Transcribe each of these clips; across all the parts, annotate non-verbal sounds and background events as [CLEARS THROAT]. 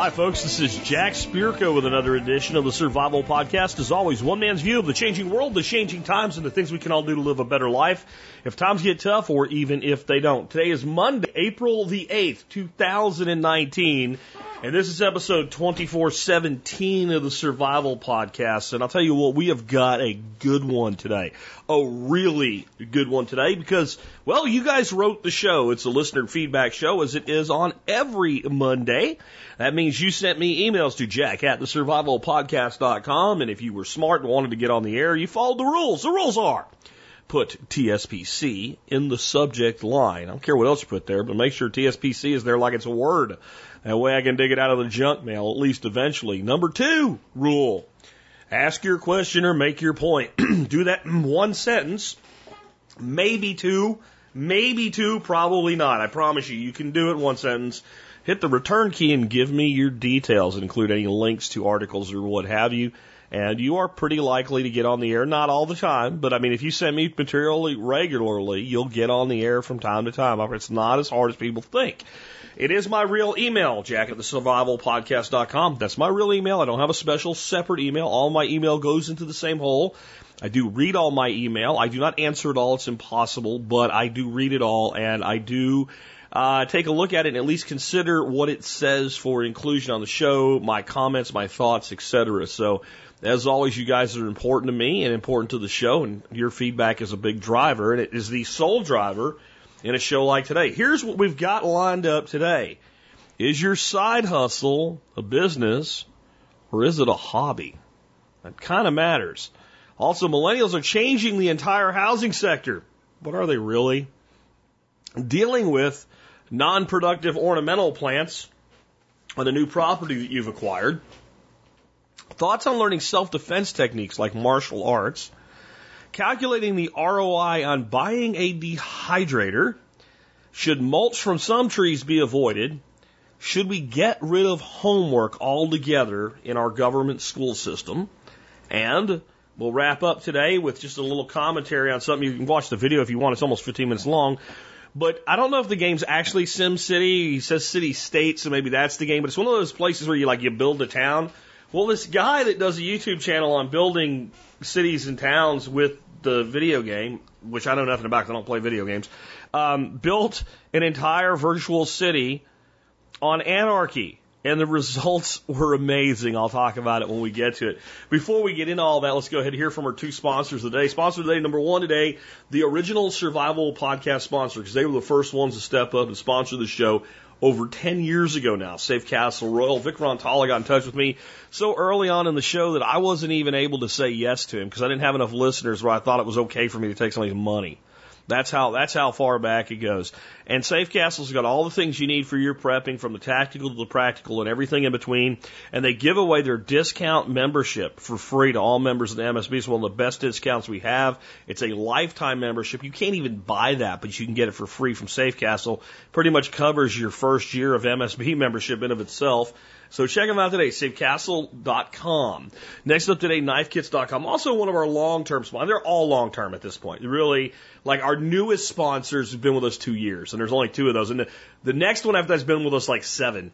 Hi, folks. This is Jack Spirko with another edition of the Survival Podcast. As always, one man's view of the changing world, the changing times, and the things we can all do to live a better life if times get tough or even if they don't. Today is Monday, April the 8th, 2019. And this is episode 2417 of the Survival Podcast. And I'll tell you what, we have got a good one today. A really good one today because, well, you guys wrote the show. It's a listener feedback show as it is on every Monday. That means you sent me emails to jack at the survivalpodcast.com. And if you were smart and wanted to get on the air, you followed the rules. The rules are put TSPC in the subject line. I don't care what else you put there, but make sure TSPC is there like it's a word. That way I can dig it out of the junk mail, at least eventually. Number two rule. Ask your question or make your point. [CLEARS THROAT] Do that in one sentence. Maybe two. Maybe two. Probably not. I promise you, you can do it in one sentence. Hit the return key and give me your details, include any links to articles or what have you. And you are pretty likely to get on the air, not all the time, but I mean, if you send me material regularly, you'll get on the air from time to time. It's not as hard as people think. It is my real email, jack at the survivalpodcast.com. That's my real email. I don't have a special separate email. All my email goes into the same hole. I do read all my email. I do not answer it all. It's impossible, but I do read it all and I do uh, take a look at it and at least consider what it says for inclusion on the show, my comments, my thoughts, etc. So, as always, you guys are important to me and important to the show, and your feedback is a big driver, and it is the sole driver in a show like today. Here's what we've got lined up today. Is your side hustle a business or is it a hobby? That kind of matters. Also, millennials are changing the entire housing sector. But are they really? Dealing with non productive ornamental plants on a new property that you've acquired. Thoughts on learning self defense techniques like martial arts. Calculating the ROI on buying a dehydrator. Should mulch from some trees be avoided? Should we get rid of homework altogether in our government school system? And we'll wrap up today with just a little commentary on something. You can watch the video if you want. It's almost 15 minutes long. But I don't know if the game's actually Sim City. He says City State, so maybe that's the game. But it's one of those places where you like you build a town. Well, this guy that does a YouTube channel on building cities and towns with the video game, which I know nothing about because I don't play video games, um, built an entire virtual city on anarchy. And the results [LAUGHS] were amazing. I'll talk about it when we get to it. Before we get into all that, let's go ahead and hear from our two sponsors today. Sponsor today, number one today, the original survival podcast sponsor, because they were the first ones to step up and sponsor the show over 10 years ago now. Safe Castle Royal. Vic Rantala got in touch with me so early on in the show that I wasn't even able to say yes to him because I didn't have enough listeners where I thought it was okay for me to take somebody's money. That's how that's how far back it goes. And Safe Castle's got all the things you need for your prepping, from the tactical to the practical and everything in between. And they give away their discount membership for free to all members of the MSB. It's one of the best discounts we have. It's a lifetime membership. You can't even buy that, but you can get it for free from Safe Castle. Pretty much covers your first year of MSB [LAUGHS] membership in of itself. So check them out today, safecastle.com. Next up today, knifekits.com. Also one of our long-term sponsors. They're all long-term at this point. Really, like our newest sponsors have been with us two years, and there's only two of those. And the, the next one after that's been with us like seven,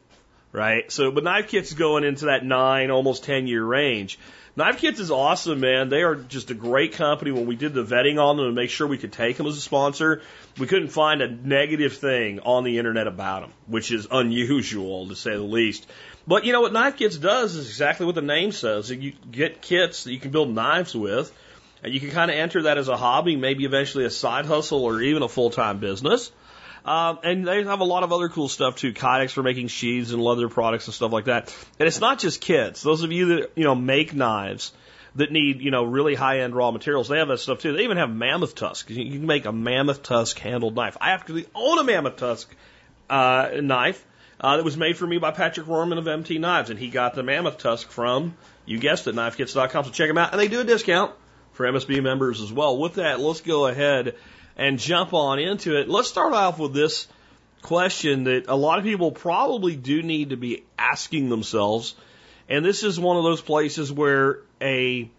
right? So, but Knife Kits is going into that nine, almost 10 year range. Knife Kits is awesome, man. They are just a great company. When we did the vetting on them to make sure we could take them as a sponsor, we couldn't find a negative thing on the internet about them, which is unusual to say the least. But you know what Knife Kits does is exactly what the name says. You get kits that you can build knives with, and you can kind of enter that as a hobby, maybe eventually a side hustle or even a full time business. Um, and they have a lot of other cool stuff too, Kydex for making sheaths and leather products and stuff like that. And it's not just kits. Those of you that, you know, make knives that need, you know, really high end raw materials, they have that stuff too. They even have mammoth tusk. You can make a mammoth tusk handled knife. I actually own a mammoth tusk, uh, knife. Uh, that was made for me by Patrick Rorman of MT Knives, and he got the mammoth tusk from, you guessed it, knifekits.com. So check them out, and they do a discount for MSB members as well. With that, let's go ahead and jump on into it. Let's start off with this question that a lot of people probably do need to be asking themselves. And this is one of those places where a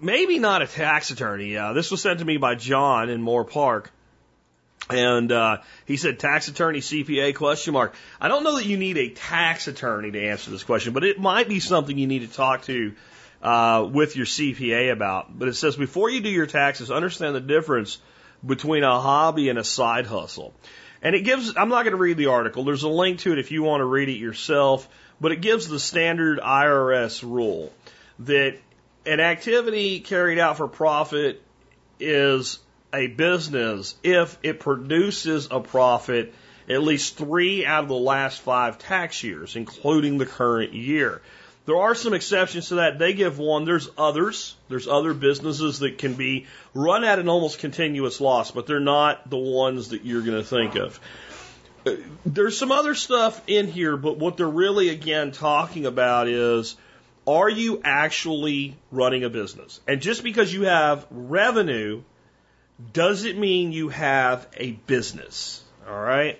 maybe not a tax attorney. Uh, this was sent to me by John in Moore Park. And uh, he said, tax attorney CPA question mark. I don't know that you need a tax attorney to answer this question, but it might be something you need to talk to uh, with your CPA about. But it says before you do your taxes, understand the difference between a hobby and a side hustle. And it gives, I'm not going to read the article. There's a link to it if you want to read it yourself, but it gives the standard IRS rule that an activity carried out for profit is a business if it produces a profit at least three out of the last five tax years, including the current year. There are some exceptions to that. They give one. There's others. There's other businesses that can be run at an almost continuous loss, but they're not the ones that you're going to think of. There's some other stuff in here, but what they're really, again, talking about is are you actually running a business? And just because you have revenue doesn't mean you have a business. All right?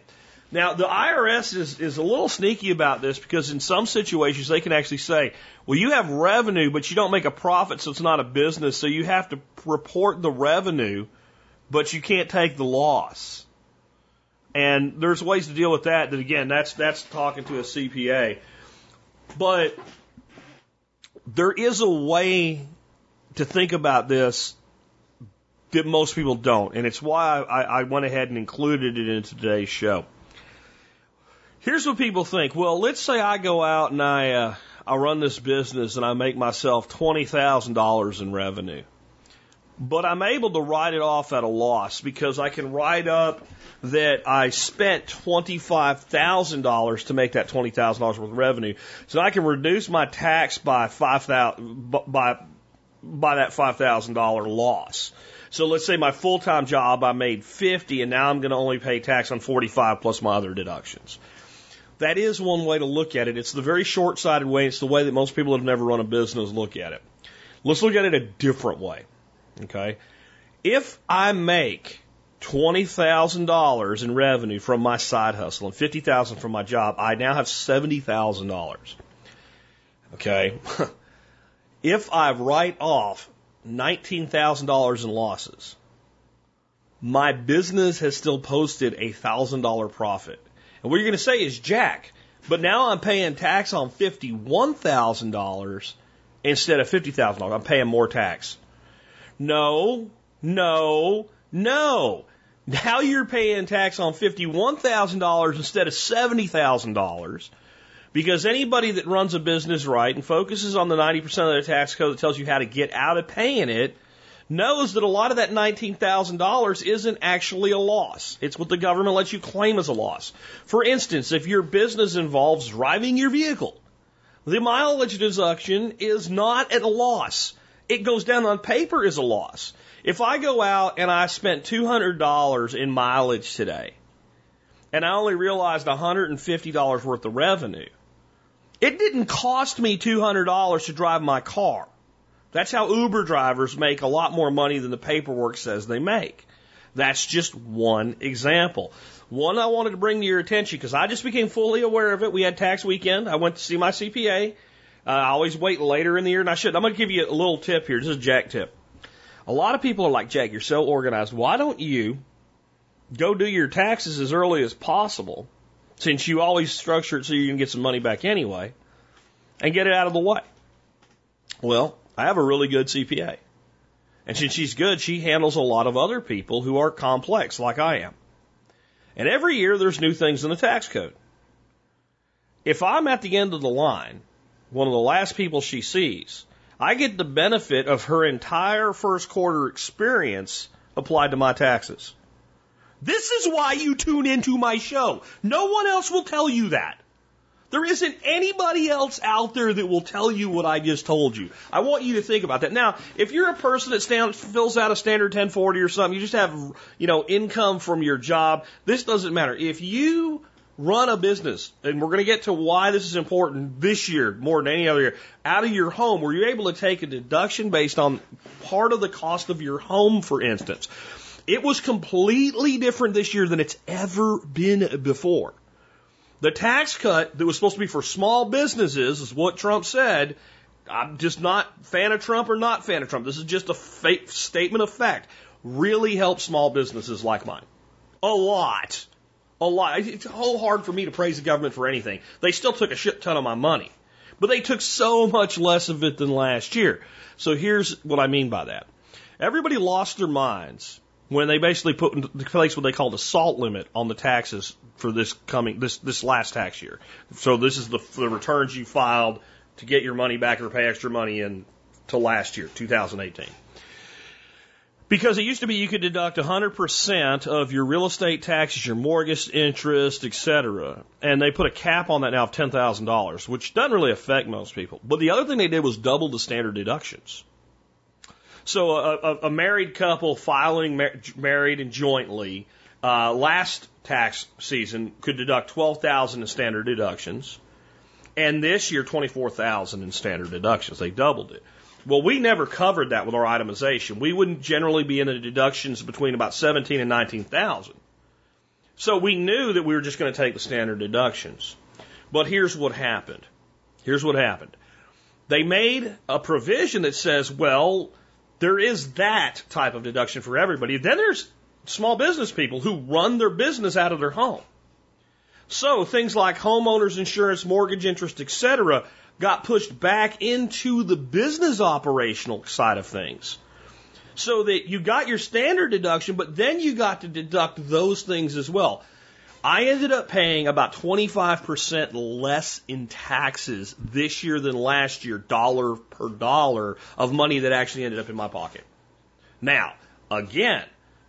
Now, the IRS is, is a little sneaky about this because in some situations they can actually say, well, you have revenue, but you don't make a profit, so it's not a business, so you have to report the revenue, but you can't take the loss. And there's ways to deal with that, that again, that's, that's talking to a CPA. But there is a way to think about this that most people don't, and it's why I, I went ahead and included it in today's show. Here's what people think. Well, let's say I go out and I uh, I run this business and I make myself twenty thousand dollars in revenue, but I'm able to write it off at a loss because I can write up that I spent twenty five thousand dollars to make that twenty thousand dollars worth of revenue, so I can reduce my tax by five thousand by by that five thousand dollar loss. So let's say my full time job I made fifty, and now I'm going to only pay tax on forty five plus my other deductions. That is one way to look at it. It's the very short sighted way. It's the way that most people that have never run a business look at it. Let's look at it a different way. Okay. If I make $20,000 in revenue from my side hustle and 50,000 from my job, I now have $70,000. Okay. [LAUGHS] if I write off $19,000 in losses, my business has still posted a $1,000 profit. And what you're going to say is, Jack, but now I'm paying tax on $51,000 instead of $50,000. I'm paying more tax. No, no, no. Now you're paying tax on $51,000 instead of $70,000 because anybody that runs a business right and focuses on the 90% of their tax code that tells you how to get out of paying it knows that a lot of that $19,000 isn't actually a loss. It's what the government lets you claim as a loss. For instance, if your business involves driving your vehicle, the mileage deduction is not at a loss. It goes down on paper as a loss. If I go out and I spent $200 in mileage today, and I only realized $150 worth of revenue, it didn't cost me $200 to drive my car. That's how Uber drivers make a lot more money than the paperwork says they make. That's just one example. One I wanted to bring to your attention because I just became fully aware of it. We had tax weekend. I went to see my CPA. Uh, I always wait later in the year, and I should. I'm going to give you a little tip here. This is a Jack tip. A lot of people are like, Jack, you're so organized. Why don't you go do your taxes as early as possible, since you always structure it so you can get some money back anyway, and get it out of the way? Well, I have a really good CPA. And since she's good, she handles a lot of other people who are complex, like I am. And every year there's new things in the tax code. If I'm at the end of the line, one of the last people she sees, I get the benefit of her entire first quarter experience applied to my taxes. This is why you tune into my show. No one else will tell you that. There isn't anybody else out there that will tell you what I just told you. I want you to think about that. Now, if you're a person that fills out a standard 1040 or something, you just have, you know, income from your job, this doesn't matter. If you run a business, and we're going to get to why this is important this year more than any other year, out of your home, where you're able to take a deduction based on part of the cost of your home, for instance. It was completely different this year than it's ever been before. The tax cut that was supposed to be for small businesses is what Trump said. I'm just not fan of Trump or not fan of Trump. This is just a fake statement of fact. Really helped small businesses like mine. A lot. A lot. It's so hard for me to praise the government for anything. They still took a shit ton of my money. But they took so much less of it than last year. So here's what I mean by that. Everybody lost their minds when they basically put into place what they called a SALT limit on the taxes for this coming this this last tax year. So this is the the returns you filed to get your money back or pay extra money in to last year, 2018. Because it used to be you could deduct 100% of your real estate taxes, your mortgage interest, etc. And they put a cap on that now of $10,000, which doesn't really affect most people. But the other thing they did was double the standard deductions. So a, a, married couple filing mar- married and jointly uh, last tax season could deduct 12,000 in standard deductions. And this year, 24,000 in standard deductions. They doubled it. Well, we never covered that with our itemization. We wouldn't generally be in the deductions between about 17 and 19,000. So we knew that we were just going to take the standard deductions. But here's what happened. Here's what happened. They made a provision that says, well, there is that type of deduction for everybody. Then there's small business people who run their business out of their home. So things like homeowners insurance, mortgage interest, etc got pushed back into the business operational side of things. So that you got your standard deduction, but then you got to deduct those things as well. I ended up paying about 25% less in taxes this year than last year, dollar per dollar of money that actually ended up in my pocket. Now, again,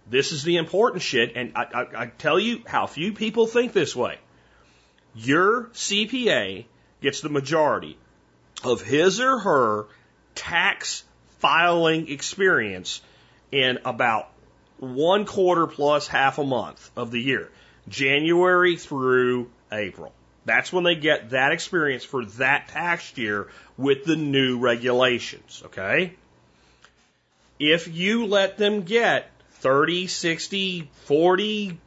this is the important shit, and I, I, I tell you how few people think this way. Your CPA gets the majority of his or her tax filing experience in about one quarter plus half a month of the year, January through April. That's when they get that experience for that tax year with the new regulations, okay? If you let them get 30, 60, 40,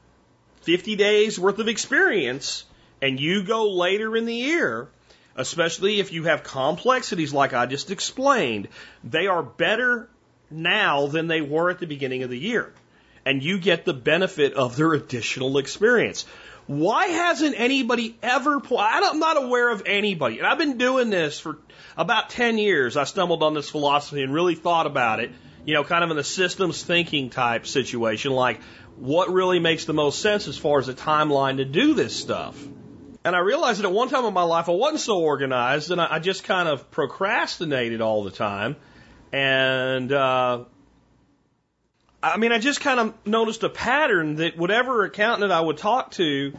50 days worth of experience and you go later in the year, especially if you have complexities like I just explained, they are better now than they were at the beginning of the year. And you get the benefit of their additional experience. Why hasn't anybody ever, I'm not aware of anybody, and I've been doing this for about 10 years. I stumbled on this philosophy and really thought about it, you know, kind of in the systems thinking type situation, like what really makes the most sense as far as a timeline to do this stuff. And I realized that at one time in my life I wasn't so organized and I, I just kind of procrastinated all the time. And, uh, I mean, I just kind of noticed a pattern that whatever accountant I would talk to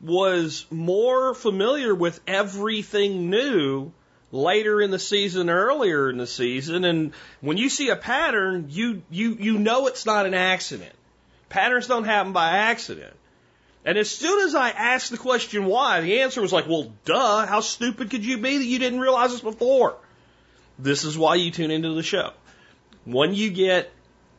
was more familiar with everything new later in the season, earlier in the season. And when you see a pattern, you, you, you know it's not an accident. Patterns don't happen by accident. And as soon as I asked the question why, the answer was like, well, duh, how stupid could you be that you didn't realize this before? This is why you tune into the show. When you get,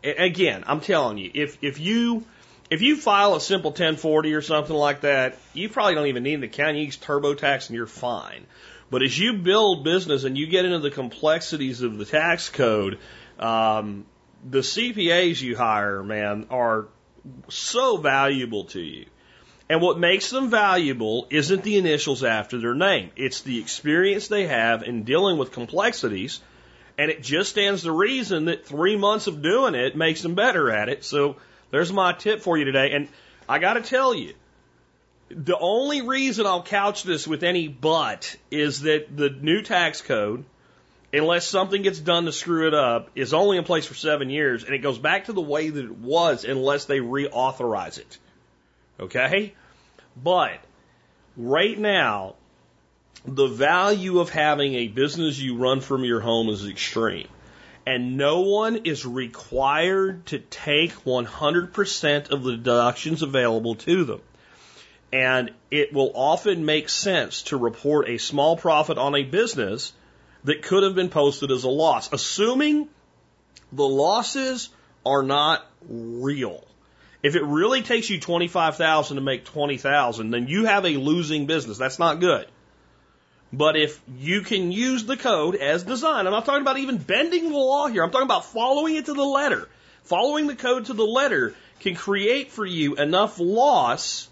again, I'm telling you, if, if you, if you file a simple 1040 or something like that, you probably don't even need an account. You use TurboTax and you're fine. But as you build business and you get into the complexities of the tax code, um, the CPAs you hire, man, are so valuable to you. And what makes them valuable isn't the initials after their name. It's the experience they have in dealing with complexities. And it just stands to reason that three months of doing it makes them better at it. So there's my tip for you today. And I got to tell you, the only reason I'll couch this with any but is that the new tax code, unless something gets done to screw it up, is only in place for seven years. And it goes back to the way that it was unless they reauthorize it. Okay? But right now, the value of having a business you run from your home is extreme. And no one is required to take 100% of the deductions available to them. And it will often make sense to report a small profit on a business that could have been posted as a loss, assuming the losses are not real. If it really takes you 25,000 to make 20,000, then you have a losing business. That's not good. But if you can use the code as designed, I'm not talking about even bending the law here. I'm talking about following it to the letter. Following the code to the letter can create for you enough loss,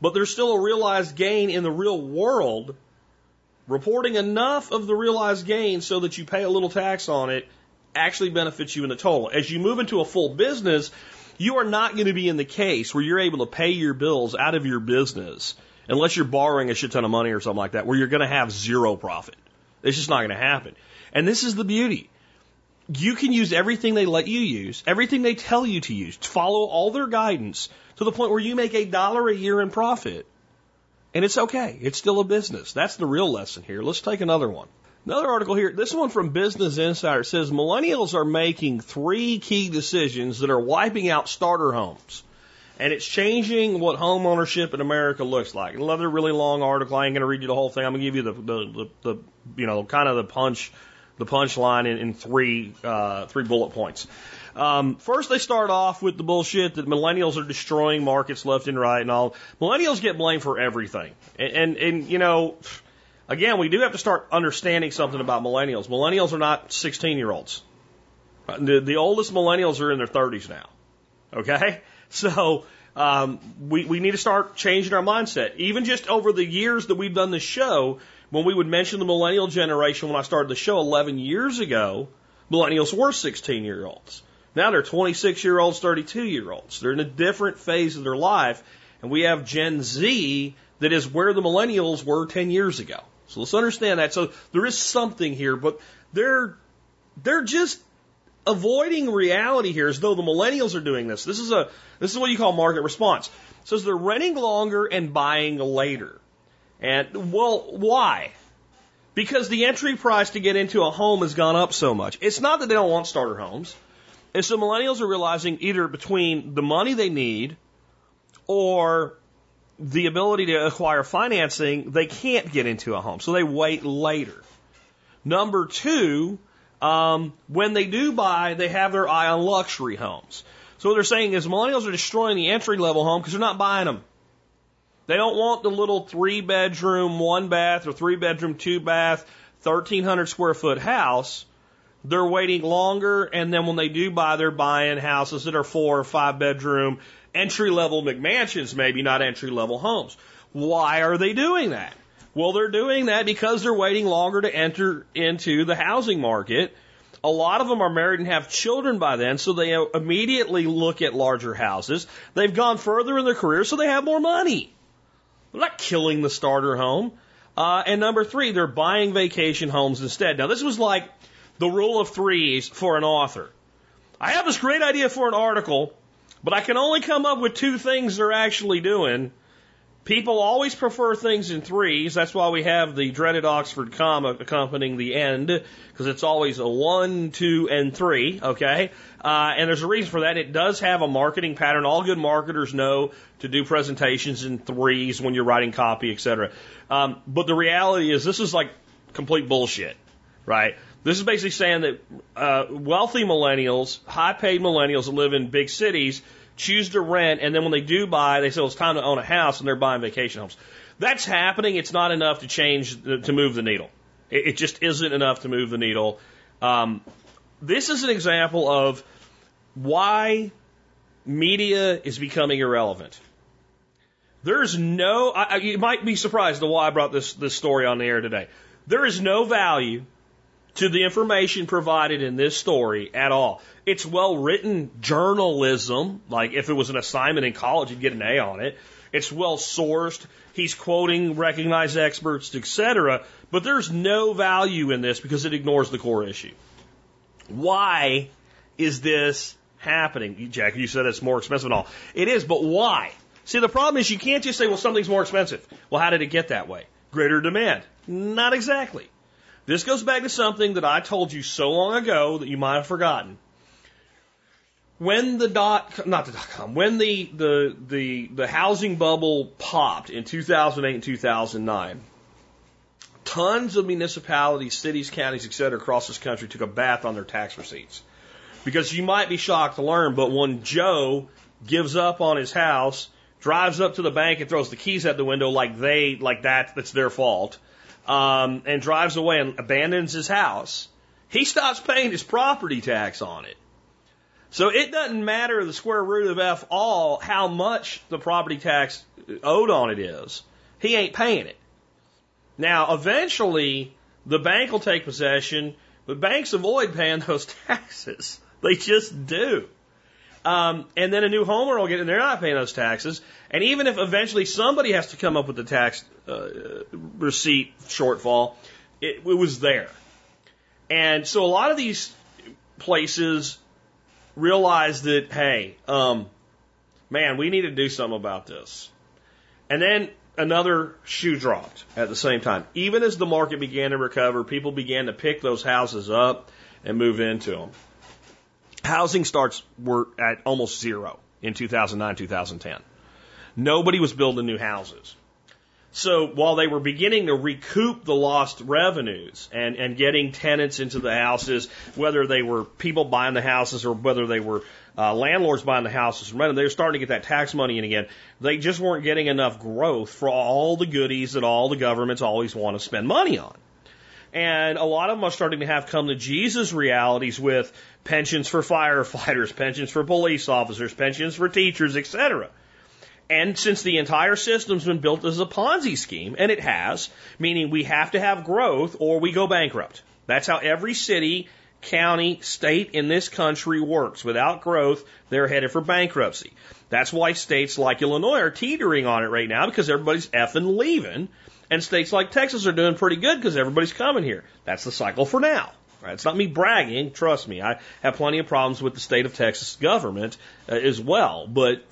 but there's still a realized gain in the real world. Reporting enough of the realized gain so that you pay a little tax on it actually benefits you in the total. As you move into a full business, you are not going to be in the case where you're able to pay your bills out of your business unless you're borrowing a shit ton of money or something like that, where you're going to have zero profit. It's just not going to happen. And this is the beauty. You can use everything they let you use, everything they tell you to use, follow all their guidance to the point where you make a dollar a year in profit. And it's okay. It's still a business. That's the real lesson here. Let's take another one. Another article here, this one from Business Insider says millennials are making three key decisions that are wiping out starter homes. And it's changing what home ownership in America looks like. Another really long article. I ain't going to read you the whole thing. I'm going to give you the, the, the, the, you know, kind of the punch, the punchline in, in three, uh, three bullet points. Um, first, they start off with the bullshit that millennials are destroying markets left and right and all. Millennials get blamed for everything. And, and, and you know, Again, we do have to start understanding something about millennials. Millennials are not 16 year olds. The, the oldest millennials are in their 30s now. Okay? So, um, we, we need to start changing our mindset. Even just over the years that we've done the show, when we would mention the millennial generation when I started the show 11 years ago, millennials were 16 year olds. Now they're 26 year olds, 32 year olds. They're in a different phase of their life. And we have Gen Z that is where the millennials were 10 years ago. So let's understand that. So there is something here, but they're they're just avoiding reality here as though the millennials are doing this. This is a this is what you call market response. Says they're renting longer and buying later. And well, why? Because the entry price to get into a home has gone up so much. It's not that they don't want starter homes. And so millennials are realizing either between the money they need or the ability to acquire financing, they can't get into a home. So they wait later. Number two, um, when they do buy, they have their eye on luxury homes. So what they're saying is millennials are destroying the entry level home because they're not buying them. They don't want the little three bedroom, one bath, or three bedroom, two bath, 1,300 square foot house. They're waiting longer, and then when they do buy, they're buying houses that are four or five bedroom, entry level McMansions, maybe not entry level homes. Why are they doing that? Well, they're doing that because they're waiting longer to enter into the housing market. A lot of them are married and have children by then, so they immediately look at larger houses. They've gone further in their career, so they have more money. They're not killing the starter home. Uh, and number three, they're buying vacation homes instead. Now, this was like the rule of threes for an author. I have this great idea for an article, but I can only come up with two things they're actually doing. People always prefer things in threes. That's why we have the dreaded Oxford comma accompanying the end, because it's always a one, two, and three, okay? Uh, and there's a reason for that. It does have a marketing pattern. All good marketers know to do presentations in threes when you're writing copy, et cetera. Um, but the reality is this is like complete bullshit, right? This is basically saying that uh, wealthy millennials, high paid millennials that live in big cities, choose to rent, and then when they do buy, they say it's time to own a house, and they're buying vacation homes. That's happening. It's not enough to change to move the needle. It, just isn't enough to move the needle. Um, this is an example of why media is becoming irrelevant. There's no. I, you might be surprised at why I brought this this story on the air today. There is no value to the information provided in this story at all. It's well written journalism, like if it was an assignment in college, you'd get an A on it. It's well sourced. He's quoting recognized experts, etc. But there's no value in this because it ignores the core issue. Why is this happening? Jack, you said it's more expensive and all. It is, but why? See, the problem is you can't just say, well, something's more expensive. Well, how did it get that way? Greater demand. Not exactly. This goes back to something that I told you so long ago that you might have forgotten. When the dot, not the dot com, when the, the, the, the housing bubble popped in 2008 and 2009, tons of municipalities, cities, counties, et cetera, across this country took a bath on their tax receipts. Because you might be shocked to learn, but when Joe gives up on his house, drives up to the bank and throws the keys out the window like they, like that, that's their fault, um, and drives away and abandons his house, he stops paying his property tax on it. So it doesn't matter the square root of F all how much the property tax owed on it is. He ain't paying it. Now, eventually, the bank will take possession, but banks avoid paying [LAUGHS] those taxes. They just do. Um, and then a new homeowner will get in, they're not paying those taxes. And even if eventually somebody has to come up with the tax uh, receipt shortfall, it, it was there. And so a lot of these places realize that, hey, um, man, we need to do something about this. And then another shoe dropped at the same time. Even as the market began to recover, people began to pick those houses up and move into them housing starts were at almost zero in 2009, 2010. Nobody was building new houses. So while they were beginning to recoup the lost revenues and, and getting tenants into the houses, whether they were people buying the houses or whether they were uh, landlords buying the houses and renting, they were starting to get that tax money in again. They just weren't getting enough growth for all the goodies that all the governments always want to spend money on. And a lot of them are starting to have come to Jesus realities with pensions for firefighters, pensions for police officers, pensions for teachers, etc. And since the entire system's been built as a Ponzi scheme, and it has, meaning we have to have growth or we go bankrupt. That's how every city, county, state in this country works. Without growth, they're headed for bankruptcy. That's why states like Illinois are teetering on it right now because everybody's effing leaving and states like Texas are doing pretty good because everybody's coming here. That's the cycle for now. It's not me bragging. Trust me. I have plenty of problems with the state of Texas government uh, as well. But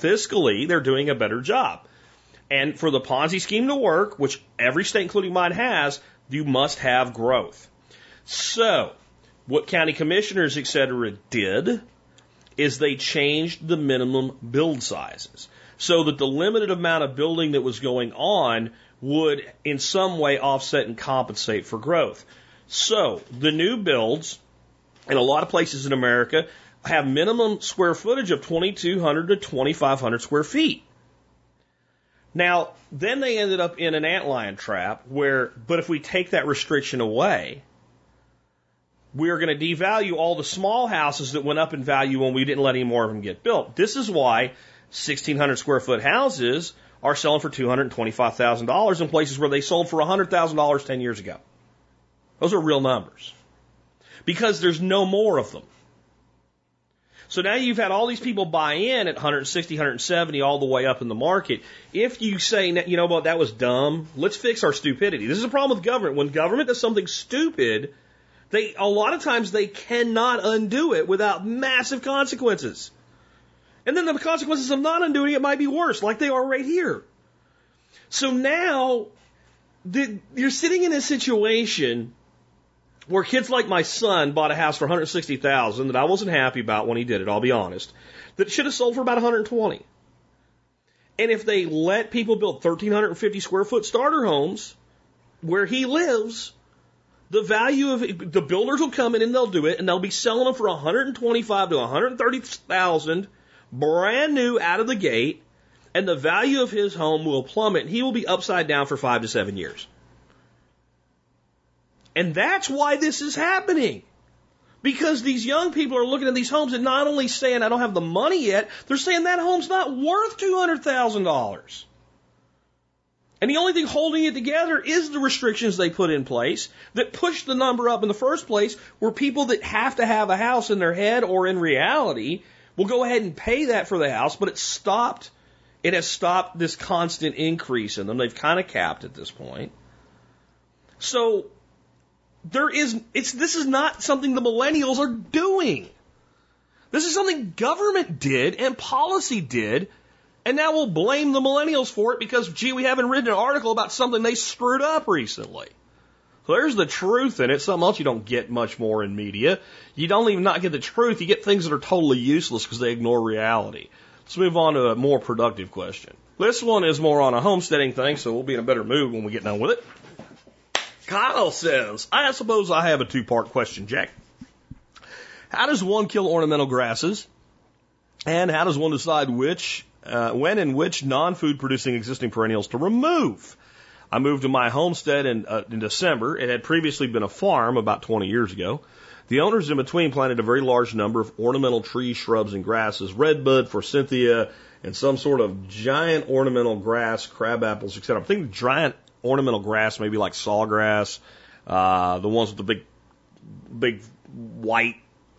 fiscally, they're doing a better job. And for the Ponzi scheme to work, which every state, including mine, has, you must have growth. So, what county commissioners, et cetera, did is they changed the minimum build sizes so that the limited amount of building that was going on would in some way offset and compensate for growth. So the new builds in a lot of places in America have minimum square footage of 2,200 to 2,500 square feet. Now, then they ended up in an antlion trap where, but if we take that restriction away, we are going to devalue all the small houses that went up in value when we didn't let any more of them get built. This is why 1,600 square foot houses are selling for $225,000 in places where they sold for $100,000 10 years ago. Those are real numbers. Because there's no more of them. So now you've had all these people buy in at 160, 170, all the way up in the market. If you say, you know what, that was dumb, let's fix our stupidity. This is a problem with government. When government does something stupid, they, a lot of times they cannot undo it without massive consequences. And then the consequences of not undoing it might be worse, like they are right here. So now the, you're sitting in a situation where kids like my son bought a house for 160,000 that I wasn't happy about when he did it, I'll be honest, that should have sold for about 120. And if they let people build 1,350 square foot starter homes where he lives, the value of the builders will come in and they'll do it and they'll be selling them for 125 to 130,000 brand new out of the gate, and the value of his home will plummet. He will be upside down for five to seven years. And that's why this is happening. Because these young people are looking at these homes and not only saying, I don't have the money yet, they're saying that home's not worth $200,000. And the only thing holding it together is the restrictions they put in place that push the number up in the first place, where people that have to have a house in their head or in reality We'll go ahead and pay that for the house, but it stopped. It has stopped this constant increase in them. They've kind of capped at this point. So there is, it's, this is not something the millennials are doing. This is something government did and policy did, and now we'll blame the millennials for it because, gee, we haven't written an article about something they screwed up recently. So there's the truth in it. Something else you don't get much more in media. You don't even not get the truth. You get things that are totally useless because they ignore reality. Let's move on to a more productive question. This one is more on a homesteading thing, so we'll be in a better mood when we get done with it. Kyle says, I suppose I have a two part question, Jack. How does one kill ornamental grasses? And how does one decide which, uh, when and which non-food producing existing perennials to remove? I moved to my homestead in, uh, in December. It had previously been a farm about 20 years ago. The owners in between planted a very large number of ornamental trees, shrubs, and grasses, redbud, forsythia, and some sort of giant ornamental grass, crab apples, etc. I'm thinking giant ornamental grass, maybe like sawgrass, uh, the ones with the big, big white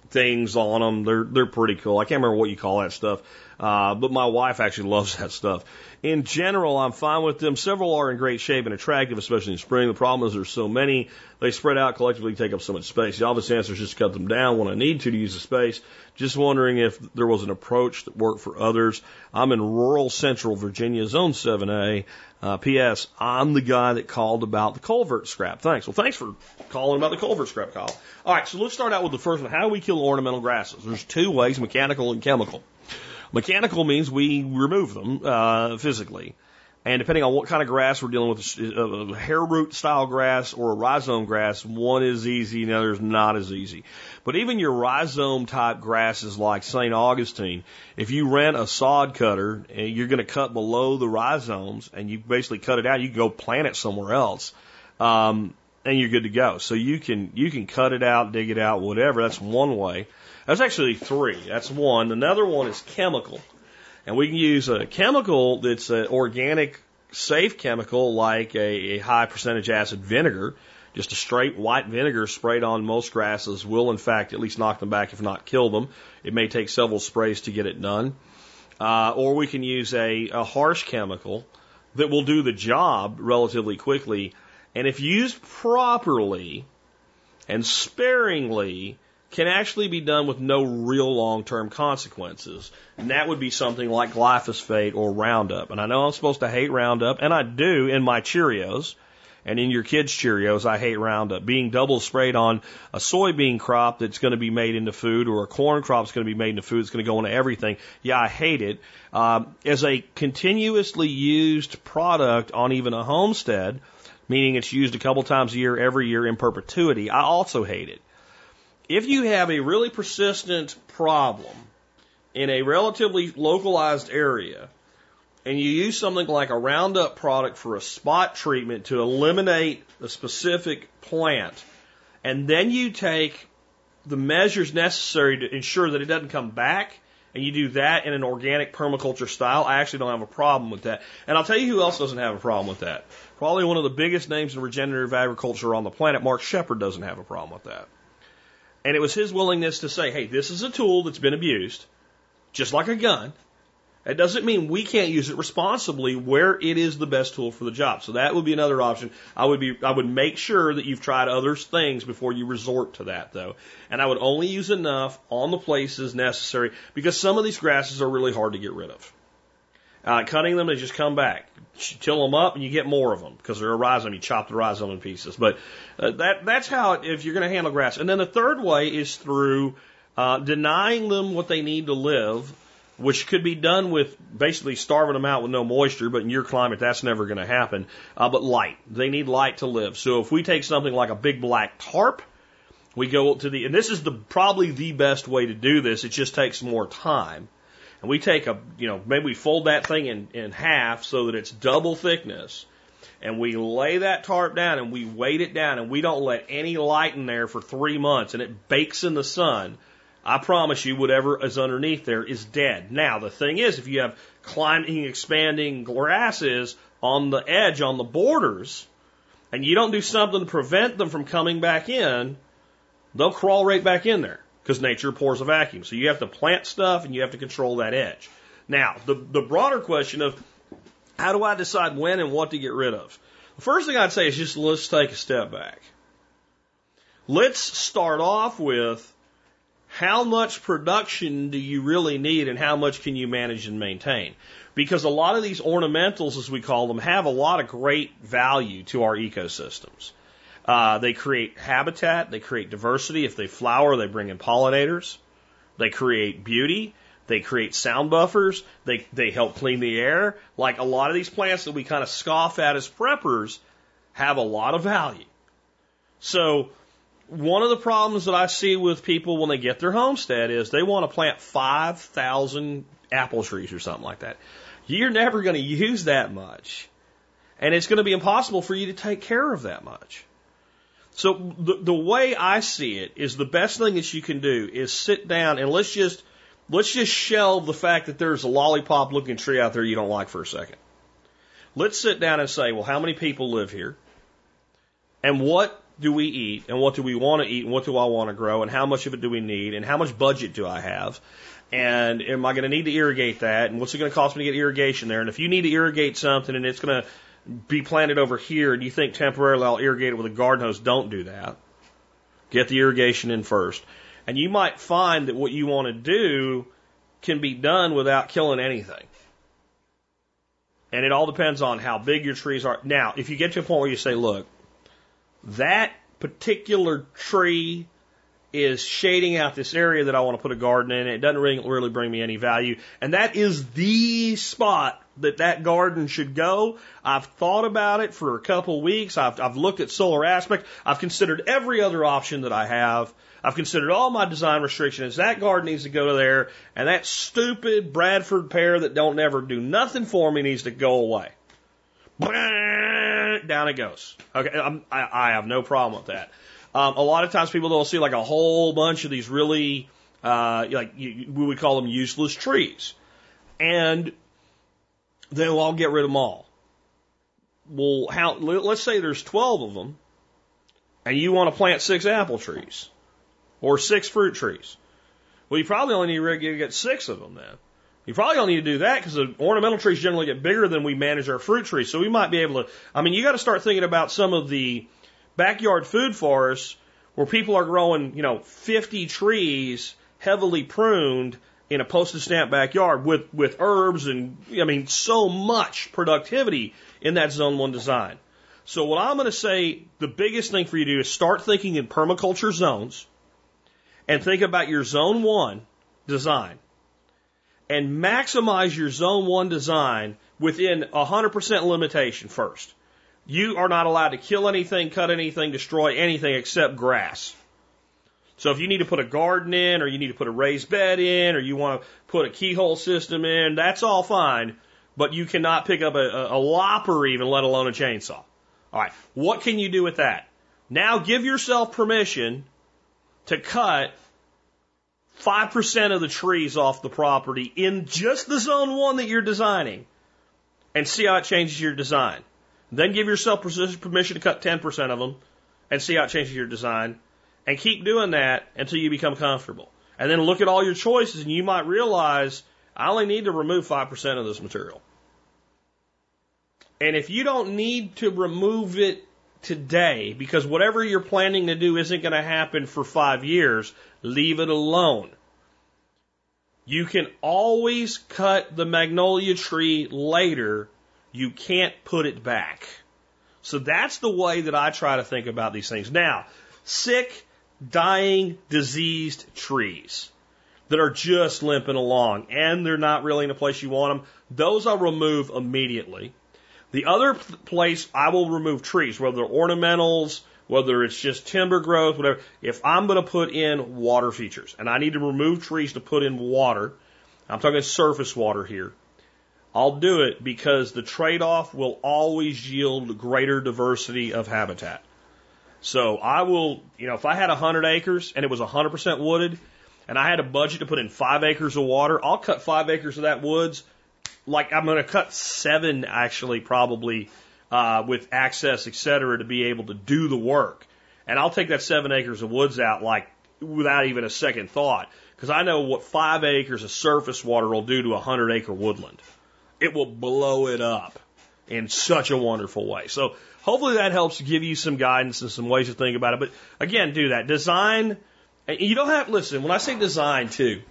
things on them. They're they're pretty cool. I can't remember what you call that stuff, uh, but my wife actually loves that stuff. In general, I'm fine with them. Several are in great shape and attractive, especially in spring. The problem is there's so many, they spread out collectively, take up so much space. The obvious answer is just cut them down when I need to to use the space. Just wondering if there was an approach that worked for others. I'm in rural central Virginia, zone 7A. Uh, P.S. I'm the guy that called about the culvert scrap. Thanks. Well, thanks for calling about the culvert scrap, Kyle. All right, so let's start out with the first one. How do we kill ornamental grasses? There's two ways, mechanical and chemical. Mechanical means we remove them uh, physically. And depending on what kind of grass we're dealing with, a, a hair root style grass or a rhizome grass, one is easy, the other is not as easy. But even your rhizome type grasses like St. Augustine, if you rent a sod cutter and you're going to cut below the rhizomes and you basically cut it out, you can go plant it somewhere else. Um, and you're good to go. So you can, you can cut it out, dig it out, whatever. That's one way. That's actually three. That's one. Another one is chemical. And we can use a chemical that's an organic, safe chemical like a, a high percentage acid vinegar. Just a straight white vinegar sprayed on most grasses will, in fact, at least knock them back, if not kill them. It may take several sprays to get it done. Uh, or we can use a, a harsh chemical that will do the job relatively quickly. And if used properly and sparingly, can actually be done with no real long term consequences. And that would be something like glyphosate or Roundup. And I know I'm supposed to hate Roundup, and I do in my Cheerios. And in your kids' Cheerios, I hate Roundup. Being double sprayed on a soybean crop that's going to be made into food or a corn crop that's going to be made into food, it's going to go into everything. Yeah, I hate it. Um, as a continuously used product on even a homestead, meaning it's used a couple times a year, every year in perpetuity, I also hate it. If you have a really persistent problem in a relatively localized area, and you use something like a Roundup product for a spot treatment to eliminate a specific plant, and then you take the measures necessary to ensure that it doesn't come back, and you do that in an organic permaculture style, I actually don't have a problem with that. And I'll tell you who else doesn't have a problem with that. Probably one of the biggest names in regenerative agriculture on the planet, Mark Shepard, doesn't have a problem with that. And it was his willingness to say, hey, this is a tool that's been abused, just like a gun. It doesn't mean we can't use it responsibly where it is the best tool for the job. So that would be another option. I would be, I would make sure that you've tried other things before you resort to that though. And I would only use enough on the places necessary because some of these grasses are really hard to get rid of. Uh, cutting them, they just come back. Till them up, and you get more of them because they're a rhizome. You chop the rhizome in pieces. But uh, that that's how if you're going to handle grass. And then the third way is through uh, denying them what they need to live, which could be done with basically starving them out with no moisture. But in your climate, that's never going to happen. Uh, but light, they need light to live. So if we take something like a big black tarp, we go to the and this is the probably the best way to do this. It just takes more time and we take a, you know, maybe we fold that thing in, in half so that it's double thickness, and we lay that tarp down and we weight it down and we don't let any light in there for three months and it bakes in the sun, I promise you whatever is underneath there is dead. Now, the thing is, if you have climbing, expanding grasses on the edge, on the borders, and you don't do something to prevent them from coming back in, they'll crawl right back in there because nature pours a vacuum. So you have to plant stuff and you have to control that edge. Now, the, the broader question of how do I decide when and what to get rid of? The first thing I'd say is just let's take a step back. Let's start off with how much production do you really need and how much can you manage and maintain? Because a lot of these ornamentals, as we call them, have a lot of great value to our ecosystems. Uh, they create habitat, they create diversity. If they flower, they bring in pollinators. They create beauty. They create sound buffers. They, they help clean the air. Like a lot of these plants that we kind of scoff at as preppers have a lot of value. So one of the problems that I see with people when they get their homestead is they want to plant 5,000 apple trees or something like that. You're never going to use that much. And it's going to be impossible for you to take care of that much. So the, the way I see it is the best thing that you can do is sit down and let's just, let's just shelve the fact that there's a lollipop looking tree out there you don't like for a second. Let's sit down and say, well, how many people live here? And what do we eat? And what do we want to eat? And what do I want to grow? And how much of it do we need? And how much budget do I have? And am I going to need to irrigate that? And what's it going to cost me to get irrigation there? And if you need to irrigate something and it's going to be planted over here and you think temporarily I'll irrigate it with a garden hose, don't do that. Get the irrigation in first. And you might find that what you want to do can be done without killing anything. And it all depends on how big your trees are. Now, if you get to a point where you say, look, that particular tree is shading out this area that I want to put a garden in. It doesn't really, really bring me any value. And that is the spot that that garden should go. I've thought about it for a couple weeks. I've, I've looked at solar aspect. I've considered every other option that I have. I've considered all my design restrictions. That garden needs to go to there. And that stupid Bradford pear that don't ever do nothing for me needs to go away. Down it goes. Okay. I'm, I, I have no problem with that. Um, a lot of times people will see like a whole bunch of these really, uh, like you, we would call them useless trees. And they'll all get rid of them all. Well, how, let's say there's 12 of them and you want to plant six apple trees or six fruit trees. Well, you probably only need to get six of them then. You probably don't need to do that because the ornamental trees generally get bigger than we manage our fruit trees. So we might be able to, I mean, you got to start thinking about some of the backyard food forests where people are growing, you know, 50 trees heavily pruned in a postage stamp backyard with, with herbs and, I mean, so much productivity in that zone one design. So what I'm going to say, the biggest thing for you to do is start thinking in permaculture zones and think about your zone one design and maximize your zone one design within 100% limitation first. You are not allowed to kill anything, cut anything, destroy anything except grass. So if you need to put a garden in, or you need to put a raised bed in, or you want to put a keyhole system in, that's all fine. But you cannot pick up a, a, a lopper even, let alone a chainsaw. All right. What can you do with that? Now give yourself permission to cut 5% of the trees off the property in just the zone one that you're designing and see how it changes your design. Then give yourself permission to cut 10% of them and see how it changes your design and keep doing that until you become comfortable. And then look at all your choices and you might realize I only need to remove 5% of this material. And if you don't need to remove it today because whatever you're planning to do isn't going to happen for five years, leave it alone. You can always cut the magnolia tree later. You can't put it back. So that's the way that I try to think about these things. Now, sick dying, diseased trees that are just limping along and they're not really in a place you want them, those I'll remove immediately. The other place I will remove trees, whether they're ornamentals, whether it's just timber growth, whatever, if I'm going to put in water features and I need to remove trees to put in water, I'm talking surface water here. I'll do it because the trade off will always yield greater diversity of habitat. So I will, you know, if I had 100 acres and it was 100% wooded and I had a budget to put in five acres of water, I'll cut five acres of that woods. Like I'm going to cut seven actually probably uh, with access, et cetera, to be able to do the work. And I'll take that seven acres of woods out like without even a second thought because I know what five acres of surface water will do to a hundred acre woodland. It will blow it up in such a wonderful way. So hopefully that helps give you some guidance and some ways to think about it. But again, do that. Design, you don't have, listen, when I say design too,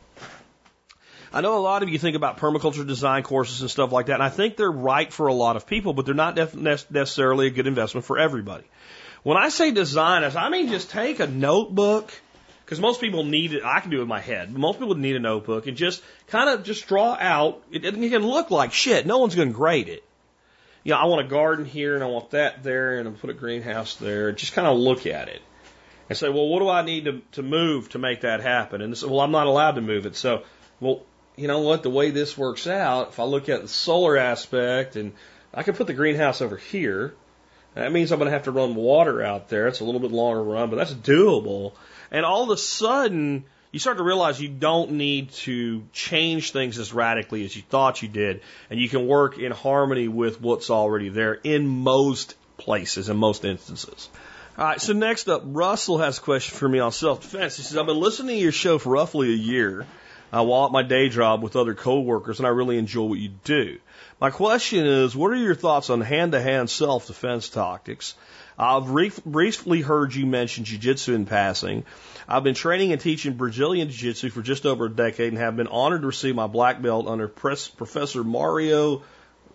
I know a lot of you think about permaculture design courses and stuff like that, and I think they're right for a lot of people, but they're not necessarily a good investment for everybody. When I say design, I mean just take a notebook, because most people need it. I can do it in my head, most people need a notebook and just kind of just draw out. It, it can look like shit. No one's going to grade it you know, I want a garden here and I want that there and I put a greenhouse there. Just kind of look at it. and say, well, what do I need to, to move to make that happen? And say, well, I'm not allowed to move it. So, well, you know what? The way this works out, if I look at the solar aspect and I can put the greenhouse over here, that means I'm going to have to run water out there. It's a little bit longer run, but that's doable. And all of a sudden, you start to realize you don't need to change things as radically as you thought you did, and you can work in harmony with what's already there in most places, in most instances. All right, so next up, Russell has a question for me on self defense. He says, I've been listening to your show for roughly a year uh, while at my day job with other coworkers, and I really enjoy what you do. My question is, what are your thoughts on hand to hand self defense tactics? I've recently heard you mention jiu-jitsu in passing. I've been training and teaching Brazilian jiu-jitsu for just over a decade and have been honored to receive my black belt under Professor Mario.